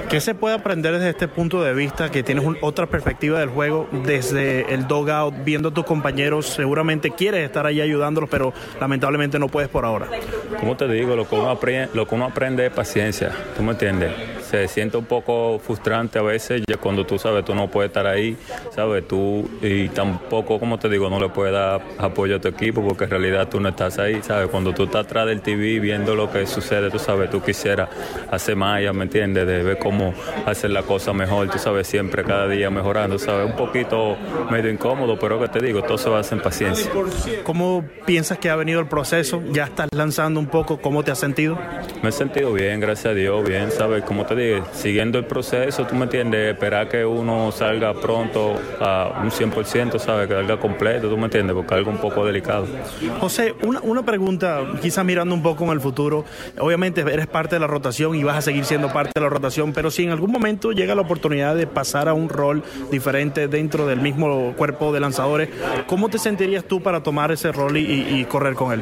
¿Qué se puede aprender desde este punto de vista que tienes un- otra perspectiva del juego desde el dogout, viendo a tus compañeros? Seguramente quieres estar ahí ayudándolos, pero lamentablemente no puedes por ahora. Como te digo, lo que uno aprende, lo que uno aprende es paciencia, ¿tú me entiendes? Se siente un poco frustrante a veces ya cuando tú sabes, tú no puedes estar ahí, sabes, tú y tampoco, como te digo, no le puedes dar apoyo a tu equipo porque en realidad tú no estás ahí, sabes, cuando tú estás atrás del TV viendo lo que sucede, tú sabes, tú quisieras hacer más, ya me entiendes, de ver cómo hacer la cosa mejor, tú sabes, siempre cada día mejorando, sabes, un poquito medio incómodo, pero que te digo, todo se basa en paciencia. ¿Cómo piensas que ha venido el proceso? ¿Ya estás lanzando un poco? ¿Cómo te has sentido? Me he sentido bien, gracias a Dios, bien, ¿sabes? Como te siguiendo el proceso, tú me entiendes, esperar que uno salga pronto a un 100%, ¿sabes? Que salga completo, tú me entiendes, porque algo un poco delicado. José, una, una pregunta, quizás mirando un poco en el futuro. Obviamente eres parte de la rotación y vas a seguir siendo parte de la rotación, pero si en algún momento llega la oportunidad de pasar a un rol diferente dentro del mismo cuerpo de lanzadores, ¿cómo te sentirías tú para tomar ese rol y, correr con él?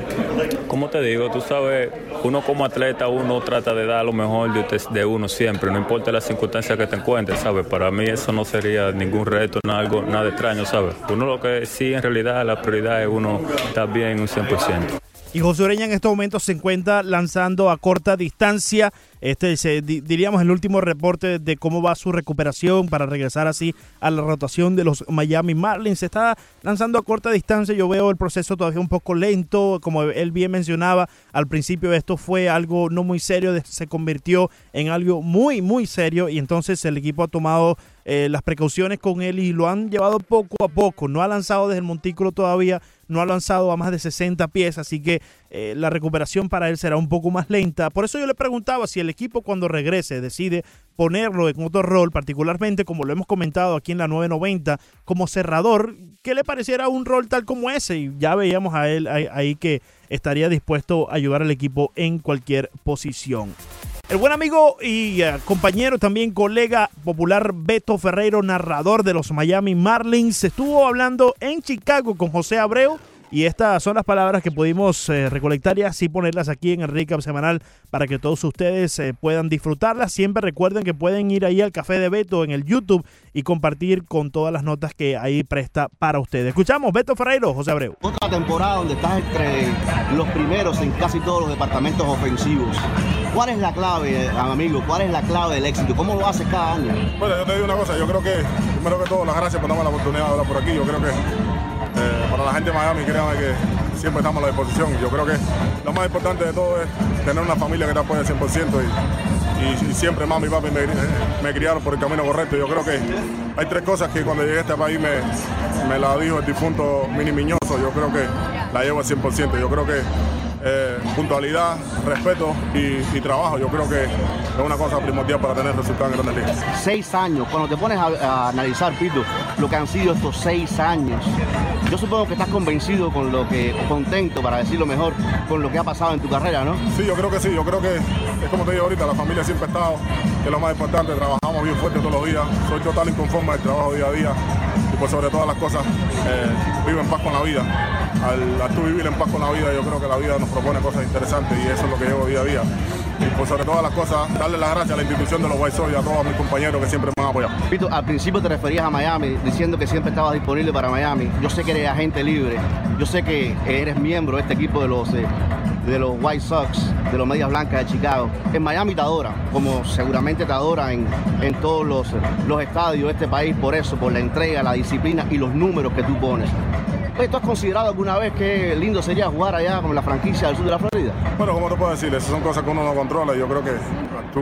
Como te digo, tú sabes, uno como atleta, uno trata de dar lo mejor de, de uno siempre, no importa las circunstancias que te encuentres, ¿sabes? Para mí eso no sería ningún reto, nada, algo, nada extraño, ¿sabes? Uno lo que sí, en realidad, la prioridad es uno estar bien un 100%. Y José Ureña en estos momentos se encuentra lanzando a corta distancia. Este se, diríamos el último reporte de cómo va su recuperación para regresar así a la rotación de los Miami Marlins. Se está lanzando a corta distancia. Yo veo el proceso todavía un poco lento. Como él bien mencionaba, al principio esto fue algo no muy serio, se convirtió en algo muy, muy serio. Y entonces el equipo ha tomado eh, las precauciones con él y lo han llevado poco a poco. No ha lanzado desde el montículo todavía, no ha lanzado a más de 60 pies, así que eh, la recuperación para él será un poco más lenta. Por eso yo le preguntaba si el equipo cuando regrese decide ponerlo en otro rol, particularmente como lo hemos comentado aquí en la 990, como cerrador, ¿qué le pareciera un rol tal como ese? Y ya veíamos a él ahí que estaría dispuesto a ayudar al equipo en cualquier posición. El buen amigo y eh, compañero, también colega popular Beto Ferreiro, narrador de los Miami Marlins, estuvo hablando en Chicago con José Abreu y estas son las palabras que pudimos eh, recolectar y así ponerlas aquí en el Recap semanal para que todos ustedes eh, puedan disfrutarlas. Siempre recuerden que pueden ir ahí al Café de Beto en el YouTube y compartir con todas las notas que ahí presta para ustedes. Escuchamos Beto Ferreiro, José Abreu. Otra temporada donde estás entre los primeros en casi todos los departamentos ofensivos. ¿Cuál es la clave, amigo? ¿Cuál es la clave del éxito? ¿Cómo lo haces cada año? Bueno, yo te digo una cosa, yo creo que, primero que todo, las gracias por darme la oportunidad de hablar por aquí. Yo creo que eh, para la gente de Miami, créanme que siempre estamos a la disposición. Yo creo que lo más importante de todo es tener una familia que te apoye al 100% y, siempre mami y papi me, criaron por el camino correcto. Yo creo que hay tres cosas que cuando llegué a este país me, me la dijo el difunto Mini Miñoso. Yo creo que la llevo al 100%. Yo creo que eh, puntualidad, respeto y, trabajo. Yo creo que es una cosa primordial para tener resultados en Grandes Ligas. Seis años, cuando te pones a, analizar, Pito, lo que han sido estos seis años, yo supongo que estás convencido con lo que, contento, para decirlo mejor, con lo que ha pasado en tu carrera, ¿no? Sí, yo creo que sí. Yo creo que es como te digo ahorita, la familia siempre ha estado, que es lo más importante. Trabajamos bien fuerte todos los días. Soy total inconforme del trabajo día a día. Por sobre todas las cosas, eh, vivo en paz con la vida. Al, al tú vivir en paz con la vida, yo creo que la vida nos propone cosas interesantes y eso es lo que llevo día a día. Y por sobre todas las cosas, darle las gracias a la institución de los White Sox y a todos mis compañeros que siempre me han apoyado. Pito, al principio te referías a Miami, diciendo que siempre estabas disponible para Miami. Yo sé que eres agente libre, yo sé que eres miembro de este equipo de los, eh, de los White Sox, de los Medias Blancas de Chicago. En Miami te adora, como seguramente te adora en, en todos los, los estadios de este país, por eso, por la entrega, la disciplina y los números que tú pones. ¿Tú has considerado alguna vez que lindo sería jugar allá con la franquicia del sur de la Florida? Bueno, como te puedo decir, esas son cosas que uno no controla. Yo creo que tú,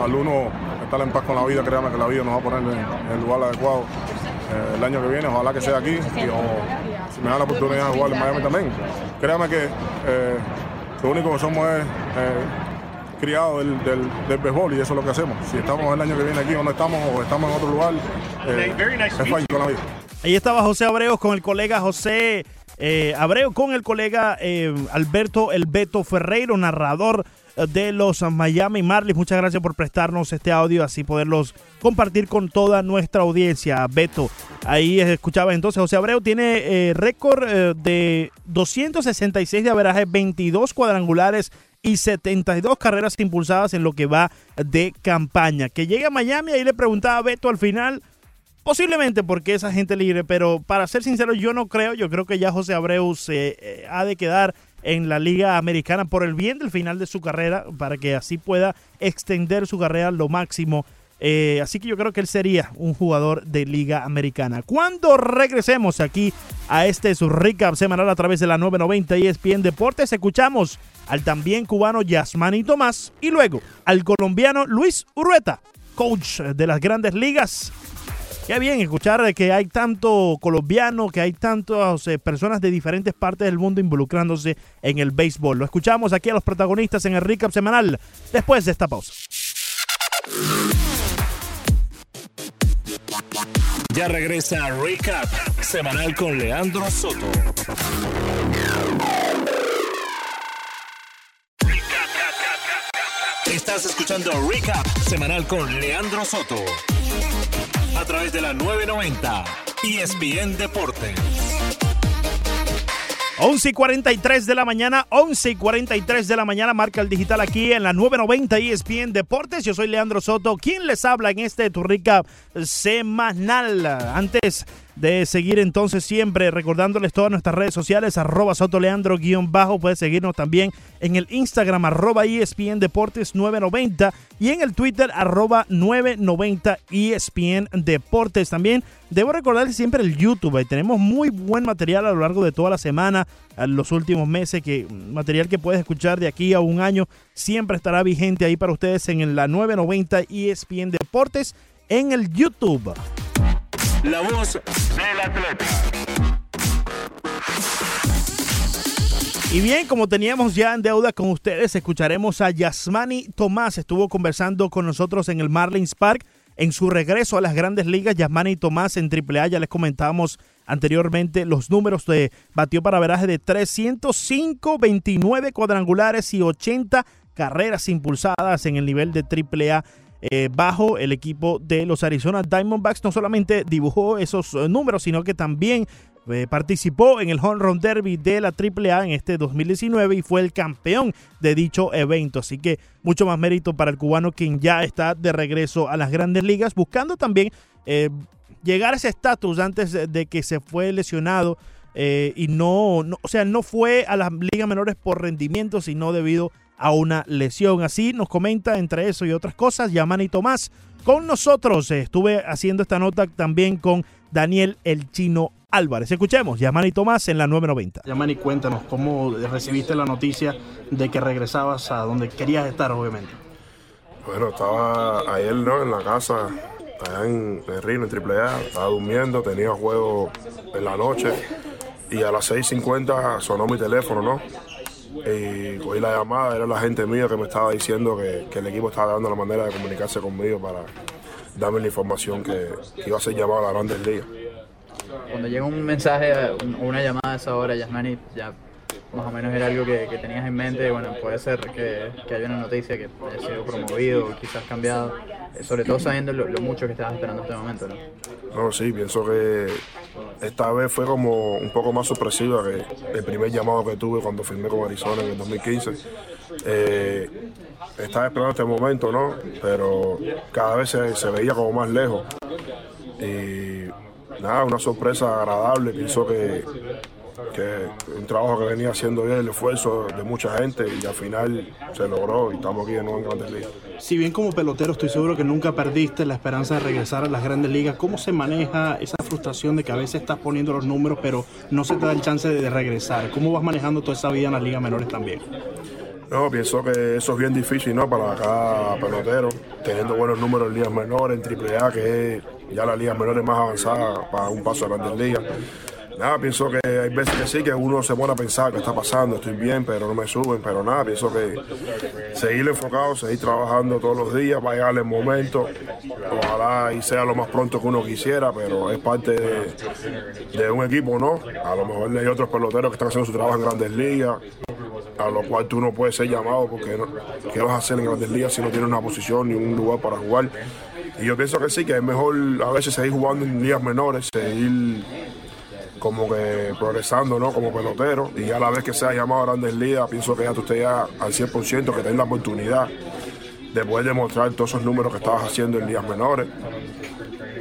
al uno estar en paz con la vida, créame que la vida nos va a poner en el lugar adecuado eh, el año que viene. Ojalá que sea aquí. O, si me da la oportunidad de jugar en Miami también. Créame que eh, lo único que somos es eh, criados del, del, del, béisbol y eso es lo que hacemos. Si estamos el año que viene aquí o no estamos o estamos en otro lugar, es fácil con la vida. Ahí estaba José Abreu con el colega José eh, Abreu, con el colega eh, Alberto El Beto Ferreiro, narrador de los Miami Marlins. Muchas gracias por prestarnos este audio, así poderlos compartir con toda nuestra audiencia. Beto, ahí escuchaba entonces, José Abreu tiene eh, récord de 266 de averaje, 22 cuadrangulares y 72 carreras impulsadas en lo que va de campaña. Que llegue a Miami, ahí le preguntaba a Beto al final Posiblemente porque es agente libre, pero para ser sincero, yo no creo. Yo creo que ya José Abreu se eh, ha de quedar en la Liga Americana por el bien del final de su carrera, para que así pueda extender su carrera lo máximo. Eh, así que yo creo que él sería un jugador de Liga Americana. Cuando regresemos aquí a este su recap semanal a través de la 990 ESPN Deportes, escuchamos al también cubano Yasmani Tomás y luego al colombiano Luis Urrueta, coach de las grandes ligas. Qué bien escuchar que hay tanto colombiano, que hay tantas eh, personas de diferentes partes del mundo involucrándose en el béisbol. Lo escuchamos aquí a los protagonistas en el recap semanal después de esta pausa. Ya regresa Recap semanal con Leandro Soto. Estás escuchando Recap semanal con Leandro Soto a través de la 990 ESPN Deportes. 11 y 43 de la mañana, 11 y 43 de la mañana, marca el digital aquí en la 990 ESPN Deportes. Yo soy Leandro Soto, quien les habla en este Turrica semanal. Antes de seguir entonces siempre recordándoles todas nuestras redes sociales, arroba sotoleandro guion bajo, puedes seguirnos también en el Instagram arroba ESPN Deportes 990 y en el Twitter arroba 990 ESPN Deportes también. Debo recordarles siempre el YouTube, tenemos muy buen material a lo largo de toda la semana, en los últimos meses, que material que puedes escuchar de aquí a un año siempre estará vigente ahí para ustedes en la 990 ESPN Deportes en el YouTube. La voz del atleta. Y bien, como teníamos ya en deuda con ustedes, escucharemos a Yasmani Tomás. Estuvo conversando con nosotros en el Marlins Park. En su regreso a las grandes ligas, Yasmani Tomás en AAA, ya les comentábamos anteriormente los números de batió para veraje de 305, 29 cuadrangulares y 80 carreras impulsadas en el nivel de AAA eh, bajo el equipo de los Arizona Diamondbacks. No solamente dibujó esos eh, números, sino que también eh, participó en el Home Run Derby de la AAA en este 2019 y fue el campeón de dicho evento. Así que mucho más mérito para el cubano quien ya está de regreso a las grandes ligas, buscando también llegar a ese estatus antes de que se fue lesionado. y no, no, o sea, no fue a las ligas menores por rendimiento, sino debido a una lesión. Así nos comenta entre eso y otras cosas Yamani Tomás con nosotros. Estuve haciendo esta nota también con Daniel El Chino Álvarez. Escuchemos, Yamani Tomás en la 990. Yamani, cuéntanos cómo recibiste la noticia de que regresabas a donde querías estar, obviamente. Bueno, estaba ayer ¿no? en la casa, allá en, el Rino, en AAA, estaba durmiendo, tenía juego en la noche y a las 6.50 sonó mi teléfono, ¿no? Y cogí la llamada, era la gente mía que me estaba diciendo que, el equipo estaba dando la manera de comunicarse conmigo para darme la información que, iba a ser llamado a la Grandes Ligas. Cuando llega un mensaje una llamada a esa hora, Yasmani, ya más o menos era algo que, tenías en mente, bueno, puede ser que, haya una noticia que haya sido promovido quizás cambiado, eh, sobre todo sabiendo lo, mucho que estabas esperando en este momento, ¿no? No, sí, pienso que esta vez fue como un poco más sorpresiva que el primer llamado que tuve cuando firmé con Arizona en el 2015. Eh, estaba esperando este momento, ¿no? Pero cada vez se veía como más lejos. Y nada, una sorpresa agradable. Pienso que que un trabajo que venía haciendo bien, el esfuerzo de mucha gente y al final se logró y estamos aquí de nuevo en Grandes Ligas. Si bien como pelotero estoy seguro que nunca perdiste la esperanza de regresar a las Grandes Ligas, ¿cómo se maneja esa frustración de que a veces estás poniendo los números pero no se te da el chance de regresar? ¿Cómo vas manejando toda esa vida en las ligas menores también? No, pienso que eso es bien difícil, ¿no? Para cada pelotero, teniendo buenos números en ligas menores, en AAA, que es ya la liga menores más avanzada para un paso a grandes ligas. Nada, pienso que hay veces que sí, que uno se pone a pensar que está pasando, estoy bien, pero no me suben, pero nada, pienso que seguir enfocado, seguir trabajando todos los días, va a llegar el momento, ojalá y sea lo más pronto que uno quisiera, pero es parte de, un equipo, ¿no? A lo mejor hay otros peloteros que están haciendo su trabajo en grandes ligas, a lo cual tú no puedes ser llamado porque ¿qué vas a hacer en grandes ligas si no tienes una posición ni un lugar para jugar? Y yo pienso que sí, que es mejor a veces seguir jugando en ligas menores, seguir como que progresando, ¿no? Como pelotero. Y a la vez que sea llamado a Grandes Ligas, pienso que ya tú estés ya al 100%, que tenés la oportunidad de poder demostrar todos esos números que estabas haciendo en días menores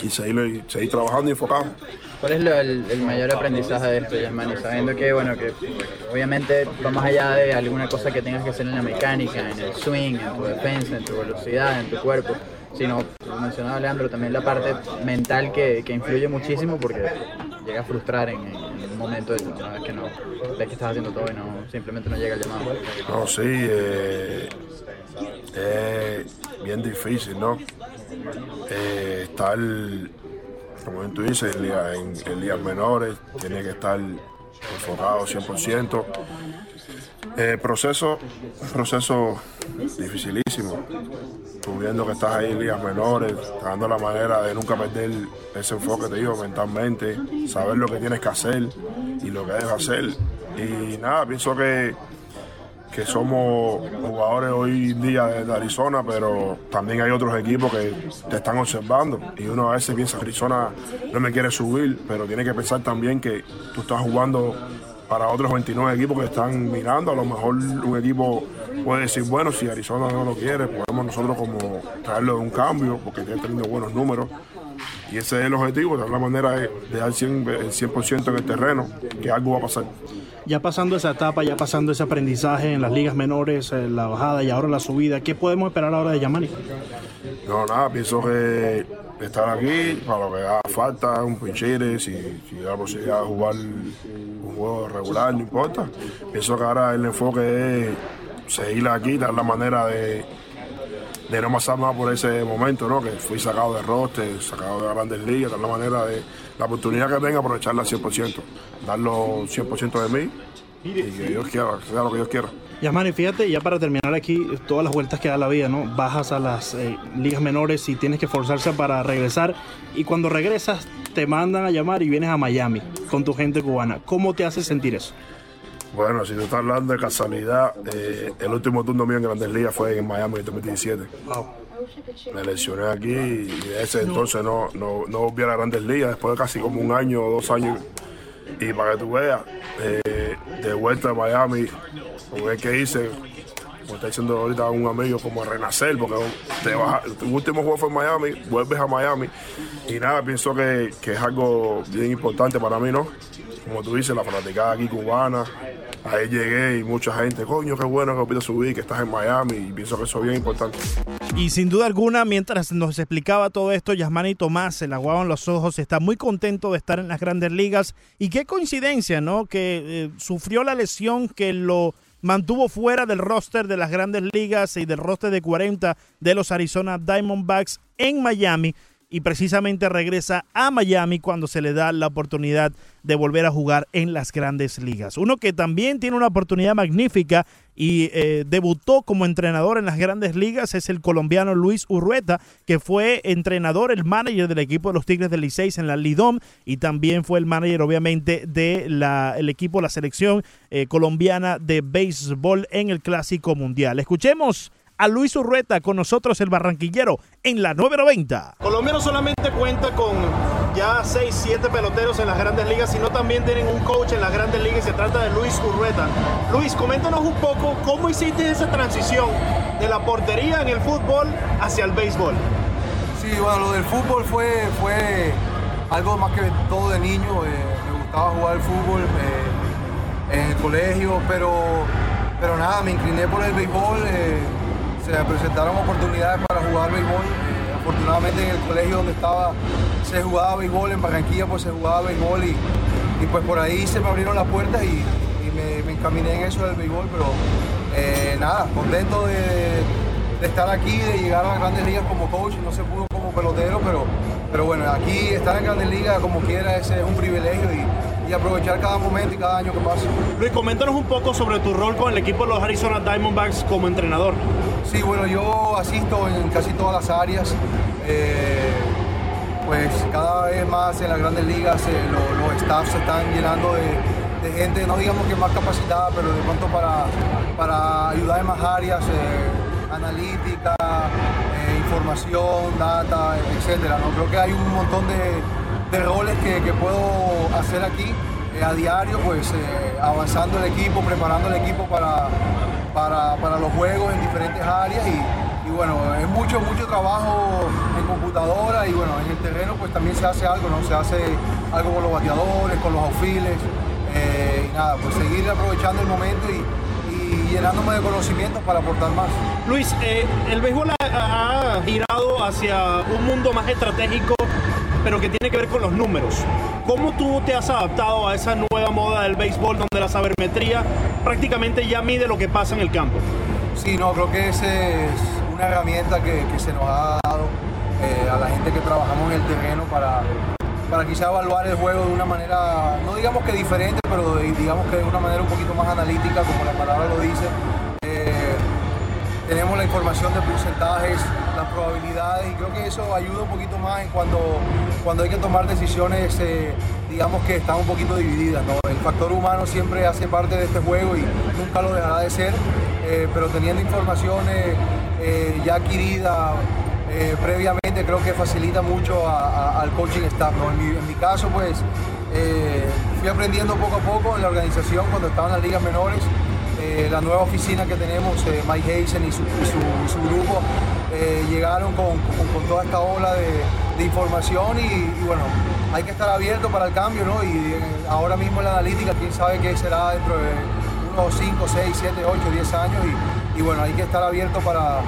y seguir, seguir trabajando y enfocado. ¿Cuál es el, mayor aprendizaje de esto, Germán? Sabiendo que, bueno, que obviamente va más allá de alguna cosa que tengas que hacer en la mecánica, en el swing, en tu defensa, en tu velocidad, en tu cuerpo, sino, mencionaba Leandro, también la parte mental que, que influye muchísimo porque llega a frustrar en, un momento de una vez que no ves que estás haciendo todo y no simplemente no llega el llamado. No, sí, eh, es bien difícil, ¿no? Eh, estar, como tú dices, en, en días menores, tiene que estar enfocado 100%. Eh, proceso, proceso dificilísimo. Tú viendo que estás ahí en ligas menores, dando la manera de nunca perder ese enfoque, te digo, mentalmente, saber lo que tienes que hacer y lo que debes hacer. Y nada, pienso que, que somos jugadores hoy en día de Arizona, pero también hay otros equipos que te están observando. Y uno a veces piensa, Arizona no me quiere subir, pero tiene que pensar también que tú estás jugando para otros 29 equipos que están mirando. A lo mejor un equipo puede decir, bueno, si Arizona no lo quiere, podemos nosotros como traerlo de un cambio, porque tiene teniendo buenos números. y ese es el objetivo, de la manera de, dar 100, el 100% en el terreno, que algo va a pasar. Ya pasando esa etapa, ya pasando ese aprendizaje en las ligas menores, eh, la bajada y ahora la subida, ¿qué podemos esperar ahora de Yamani? No, nada, pienso que estar aquí para lo que haga falta, un pinchire, si, si da la posibilidad de jugar un juego regular, no importa. Pienso que ahora el enfoque es seguir aquí, dar la manera de, de no pasar más por ese momento, ¿no? Que fui sacado de roster, sacado de grandes ligas, dar la manera de la oportunidad que tenga, aprovecharla al 100%, darlo 100% de mí y que Dios quiera, que sea lo que Dios quiera. Yamani, fíjate, ya para terminar aquí, todas las vueltas que da la vida, ¿no? Bajas a las eh, ligas menores y tienes que forzarse para regresar. Y cuando regresas, te mandan a llamar y vienes a Miami con tu gente cubana. ¿Cómo te hace sentir eso? Bueno, si tú estás hablando de casualidad, eh, el último turno mío en Grandes Ligas fue en Miami en 2017. Me lesioné aquí y de ese entonces no, no, no volví a las Grandes Ligas, después de casi como un año o dos años. Y para que tú veas, eh, de vuelta a Miami, con el que hice, como está diciendo ahorita un amigo, como renacer, porque a- tu último juego fue en Miami, vuelves a Miami. Y nada, pienso que, es algo bien importante para mí, ¿no? Como tú dices, la fanaticada aquí cubana. Ahí llegué y mucha gente, coño, qué bueno que pide subir, que estás en Miami. Y pienso que eso es bien importante. Y sin duda alguna, mientras nos explicaba todo esto, Yasmani Tomás se le aguaban los ojos, está muy contento de estar en las grandes ligas. Y qué coincidencia, ¿no? Que eh, sufrió la lesión que lo mantuvo fuera del roster de las grandes ligas y del roster de 40 de los Arizona Diamondbacks en Miami. Y precisamente regresa a Miami cuando se le da la oportunidad de volver a jugar en las grandes ligas. Uno que también tiene una oportunidad magnífica y eh, debutó como entrenador en las grandes ligas es el colombiano Luis Urrueta, que fue entrenador, el manager del equipo de los Tigres del Licey en la Lidom y también fue el manager obviamente del equipo, la selección eh, colombiana de béisbol en el Clásico Mundial. Escuchemos a Luis Urrueta con nosotros el barranquillero en la 990. Colombia no solamente cuenta con ya 6, 7 peloteros en las grandes ligas, sino también tienen un coach en las grandes ligas y se trata de Luis Urrueta. Luis, coméntanos un poco cómo hiciste esa transición de la portería en el fútbol hacia el béisbol. Sí, bueno, lo del fútbol fue, fue algo más que todo de niño. eh, me gustaba jugar al fútbol eh, en el colegio, pero, pero nada, me incliné por el béisbol. eh, se presentaron oportunidades para jugar béisbol. eh, afortunadamente en el colegio donde estaba se jugaba béisbol, en Barranquilla pues se jugaba béisbol y, pues por ahí se me abrieron las puertas y, me, me encaminé en eso del béisbol, pero eh, nada, contento de, de estar aquí, de llegar a las grandes ligas como coach, no se pudo como pelotero, pero, pero bueno, aquí estar en grandes ligas como quiera ese es un privilegio y, y aprovechar cada momento y cada año que pasa. Luis, coméntanos un poco sobre tu rol con el equipo de los Arizona Diamondbacks como entrenador. Sí, bueno, yo asisto en casi todas las áreas. eh, pues cada vez más en las grandes ligas eh, lo- los staffs se están llenando de, gente, no digamos que más capacitada, pero de pronto para, ayudar en más áreas, eh, analítica, información, data, etcétera. ¿no? Creo que hay un montón de, roles que, puedo hacer aquí a diario, pues avanzando el equipo, preparando el equipo para, para, para los juegos en diferentes áreas y, bueno, es mucho, mucho trabajo en computadora y bueno, en el terreno pues también se hace algo, ¿no? Se hace algo con los bateadores, con los outfielders eh, y nada, pues seguir aprovechando el momento y, llenándome de conocimientos para aportar más. Luis, eh, el béisbol ha girado hacia un mundo más estratégico, pero que tiene que ver con los números. ¿Cómo tú te has adaptado a esa nueva moda del béisbol donde la sabermetría prácticamente ya mide lo que pasa en el campo? Sí, no, creo que esa es una herramienta que, se nos ha dado eh, a la gente que trabajamos en el terreno para, para quizá evaluar el juego de una manera, no digamos que diferente, pero digamos que de una manera un poquito más analítica, como la palabra lo dice. Tenemos la información de porcentajes, las probabilidades y creo que eso ayuda un poquito más en cuando, cuando hay que tomar decisiones, eh, digamos que están un poquito divididas. El factor humano siempre hace parte de este juego y nunca lo dejará de ser, eh, pero teniendo informaciones eh, ya adquiridas eh, previamente creo que facilita mucho al coaching staff. En, mi, en mi caso, pues fui aprendiendo poco a poco en la organización cuando estaba en las ligas menores. Eh, la nueva oficina que tenemos, eh, Mike Hazen y su, grupo, eh, llegaron con, toda esta ola de, información y, bueno, hay que estar abierto para el cambio, ¿no? Y ahora mismo la analítica, quién sabe qué será dentro de unos 5, 6, 7, 8, 10 años y bueno, hay que estar abierto para,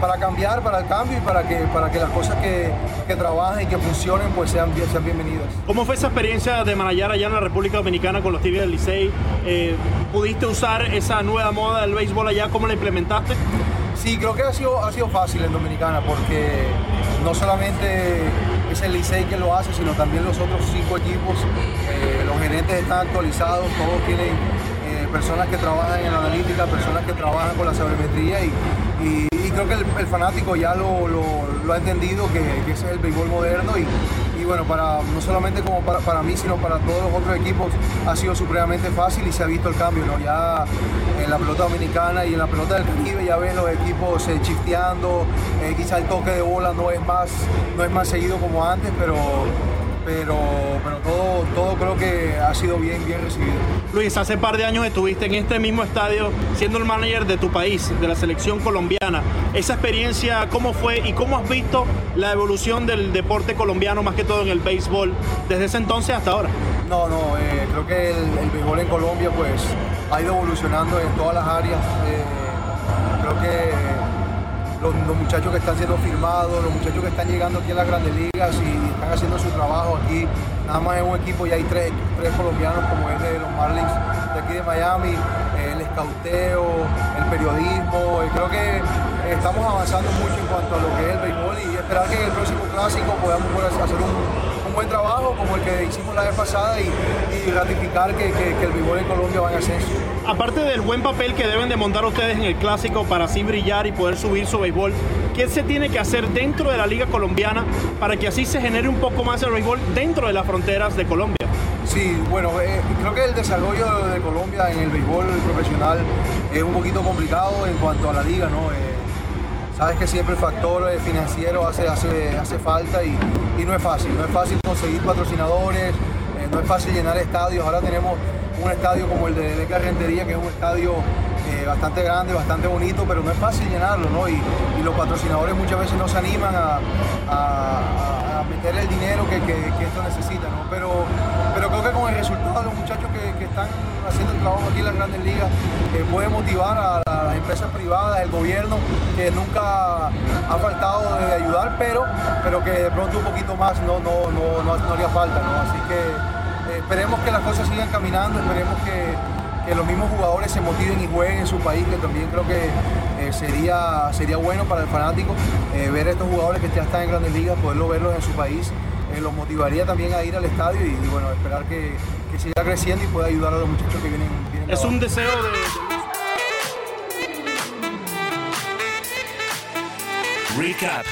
para cambiar, para el cambio y para que, para que las cosas que, que trabajen y que funcionen pues sean, bien- sean bienvenidas. ¿Cómo fue esa experiencia de manejar allá en la República Dominicana con los Tigres del Licey? Eh, ¿Pudiste usar esa nueva moda del béisbol allá? ¿Cómo la implementaste? Sí, creo que ha sido, ha sido fácil en Dominicana porque no solamente es el Licey que lo hace, sino también los otros cinco equipos. Eh, los gerentes están actualizados, todos tienen eh, personas que trabajan en la analítica, personas que trabajan con la sabermetría y, y- y creo que el, fanático ya lo, ha entendido que, ese es el béisbol moderno y, bueno, para, no solamente como para, mí, sino para todos los otros equipos ha sido supremamente fácil y se ha visto el cambio, ¿no? Ya en la pelota dominicana y en la pelota del Caribe ya ves los equipos eh, chifteando, eh, quizá el toque de bola no es más, no es más seguido como antes, pero, pero, pero todo, todo creo que ha sido bien, bien recibido. Luis, hace par de años estuviste en este mismo estadio siendo el manager de tu país, de la selección colombiana. Esa experiencia, ¿cómo fue y cómo has visto la evolución del deporte colombiano, más que todo en el béisbol, desde ese entonces hasta ahora? No, no, eh, creo que el, el béisbol en Colombia pues ha ido evolucionando en todas las áreas. Eh, creo que los, los muchachos que están siendo firmados, los muchachos que están llegando aquí a las grandes ligas y están haciendo su trabajo aquí, nada más en un equipo ya hay tres, tres colombianos como es de los Marlins de aquí de Miami, el escauteo, el periodismo, eh, creo que estamos avanzando mucho en cuanto a lo que es el béisbol y esperar que en el próximo clásico podamos hacer un buen trabajo como el que hicimos la vez pasada y, y ratificar que, que- que el béisbol en Colombia va en ascenso. Aparte del buen papel que deben de montar ustedes en el clásico para así brillar y poder subir su béisbol, ¿qué se tiene que hacer dentro de la liga colombiana para que así se genere un poco más el béisbol dentro de las fronteras de Colombia? Sí, bueno, eh, creo que el desarrollo de Colombia en el béisbol profesional es un poquito complicado en cuanto a la liga, ¿no? Eh, sabes que siempre el factor eh, financiero hace, hace, hace falta y, no es fácil, no es fácil conseguir patrocinadores, eh, no es fácil llenar estadios, ahora tenemos un estadio como el de Leca Rentería, que es un estadio eh, bastante grande, bastante bonito, pero no es fácil llenarlo, ¿no? Y, los patrocinadores muchas veces no se animan a, a- meter el dinero que, que- esto necesita, ¿no? Pero, pero creo que con el resultado de los muchachos que, que están haciendo el trabajo aquí en las grandes ligas, eh, puede motivar a, empresas privadas, el gobierno, que nunca ha faltado de ayudar, pero, pero que de pronto un poquito más no, no, no, no, no haría falta, ¿no? Así que eh, esperemos que las cosas sigan caminando, esperemos que, que los mismos jugadores se motiven y jueguen en su país, que también creo que eh, sería, sería bueno para el fanático eh, ver a estos jugadores que ya están en grandes ligas, poderlo verlos en su país. los motivaría también a ir al estadio y, y, bueno, esperar que, que siga creciendo y pueda ayudar a los muchachos que vienen. Es un deseo de... Recap.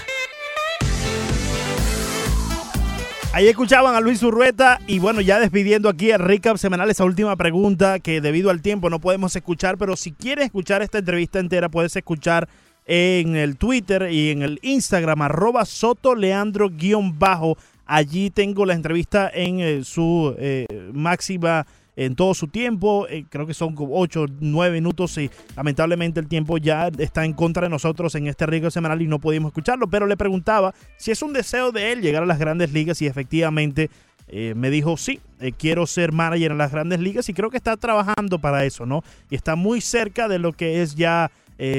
Ahí escuchaban a Luis Urrueta y bueno, ya despidiendo aquí el recap semanal, esa última pregunta que debido al tiempo no podemos escuchar, pero si quieres escuchar esta entrevista entera puedes escuchar en el Twitter y en el Instagram arroba sotoleandro guion bajo. Allí tengo la entrevista en eh, su eh, máxima en todo su tiempo. eh, creo que son como 8, 9 minutos y lamentablemente el tiempo ya está en contra de nosotros en este riesgo semanal y no pudimos escucharlo. Pero le preguntaba si es un deseo de él llegar a las grandes ligas y efectivamente eh, me dijo sí, eh, quiero ser manager en las grandes ligas y creo que está trabajando para eso, ¿no? Y está muy cerca de lo que es ya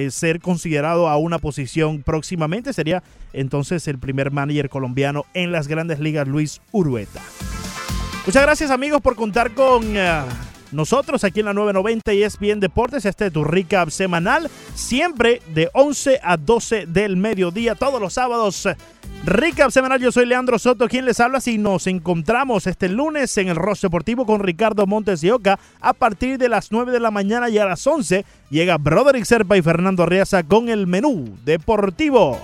ser considerado a una posición próximamente. Sería entonces el primer manager colombiano en las grandes ligas, Luis Urueta. Muchas gracias amigos por contar con eh, nosotros aquí en la 990 y es bien Deportes. Este es tu recap semanal, siempre de 11 a 12 del mediodía, todos los sábados. Recap semanal, yo soy Leandro Soto, quien les habla. Si nos encontramos este lunes en el Rostro Deportivo con Ricardo Montes y Oca a partir de las 9 de la mañana y a las 11 llega Broderick Serpa y Fernando Arriaza con el menú deportivo.